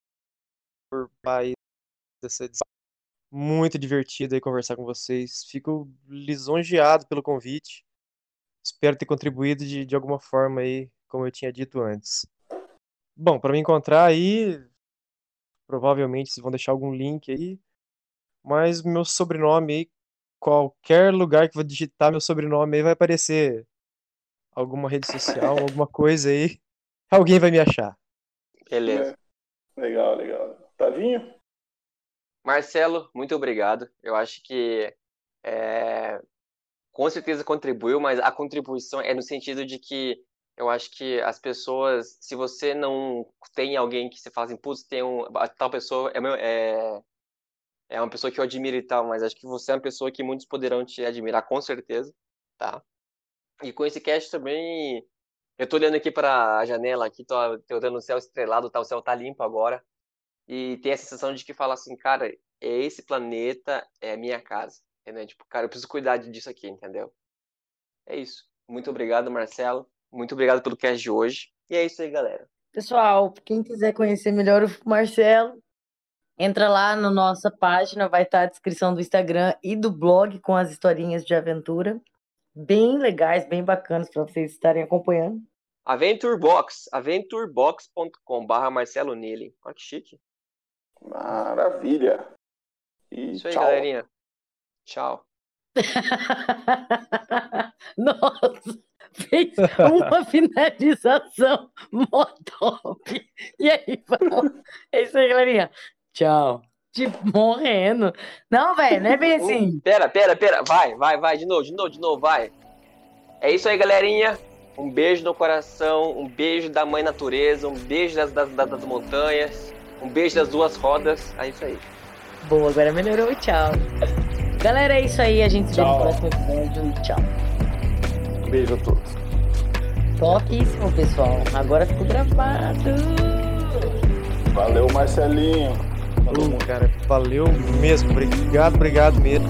por mais essa edição. Muito divertido aí conversar com vocês. Fico lisonjeado pelo convite. Espero ter contribuído de, de alguma forma aí, como eu tinha dito antes. Bom, para me encontrar aí, provavelmente vocês vão deixar algum link aí, mas meu sobrenome aí, qualquer lugar que vou digitar meu sobrenome aí vai aparecer alguma rede social, [laughs] alguma coisa aí, alguém vai me achar. Beleza. É. Legal, legal. Tavinho? Marcelo, muito obrigado. Eu acho que é, com certeza contribuiu, mas a contribuição é no sentido de que eu acho que as pessoas, se você não tem alguém que você fala assim, putz, tem um, tal pessoa é, meu, é, é uma pessoa que eu admiro e tal, mas acho que você é uma pessoa que muitos poderão te admirar, com certeza, tá? E com esse cast também, eu tô olhando aqui para a janela, aqui tô, tô olhando o céu estrelado, tá, o céu tá limpo agora, e tem a sensação de que fala assim, cara, esse planeta é minha casa, entendeu? Tipo, cara, eu preciso cuidar disso aqui, entendeu? É isso. Muito obrigado, Marcelo. Muito obrigado pelo cast de hoje. E é isso aí, galera. Pessoal, quem quiser conhecer melhor o Marcelo, entra lá na nossa página, vai estar a descrição do Instagram e do blog com as historinhas de aventura. Bem legais, bem bacanas para vocês estarem acompanhando. Aventurebox, aventurebox.com barra Marcelo Nili. Olha que chique. Maravilha. E Isso aí, tchau. galerinha. Tchau. [laughs] Nossa, fez uma [laughs] finalização mó top. E aí, vamos. É isso aí, galerinha. Tchau. Tipo, morrendo. Não, velho, não é bem assim. Pera, pera, pera. Vai, vai, vai. De novo, de novo, de novo, vai. É isso aí, galerinha. Um beijo no coração, um beijo da mãe natureza, um beijo das, das, das, das montanhas, um beijo das duas rodas. É isso aí. Boa, agora melhorou. Tchau. Galera, é isso aí. A gente se vê no próximo episódio. Tchau. Beijo a todos. Topíssimo, pessoal. Agora ficou gravado. Valeu, Marcelinho. Falou cara, valeu mesmo. Obrigado, obrigado mesmo.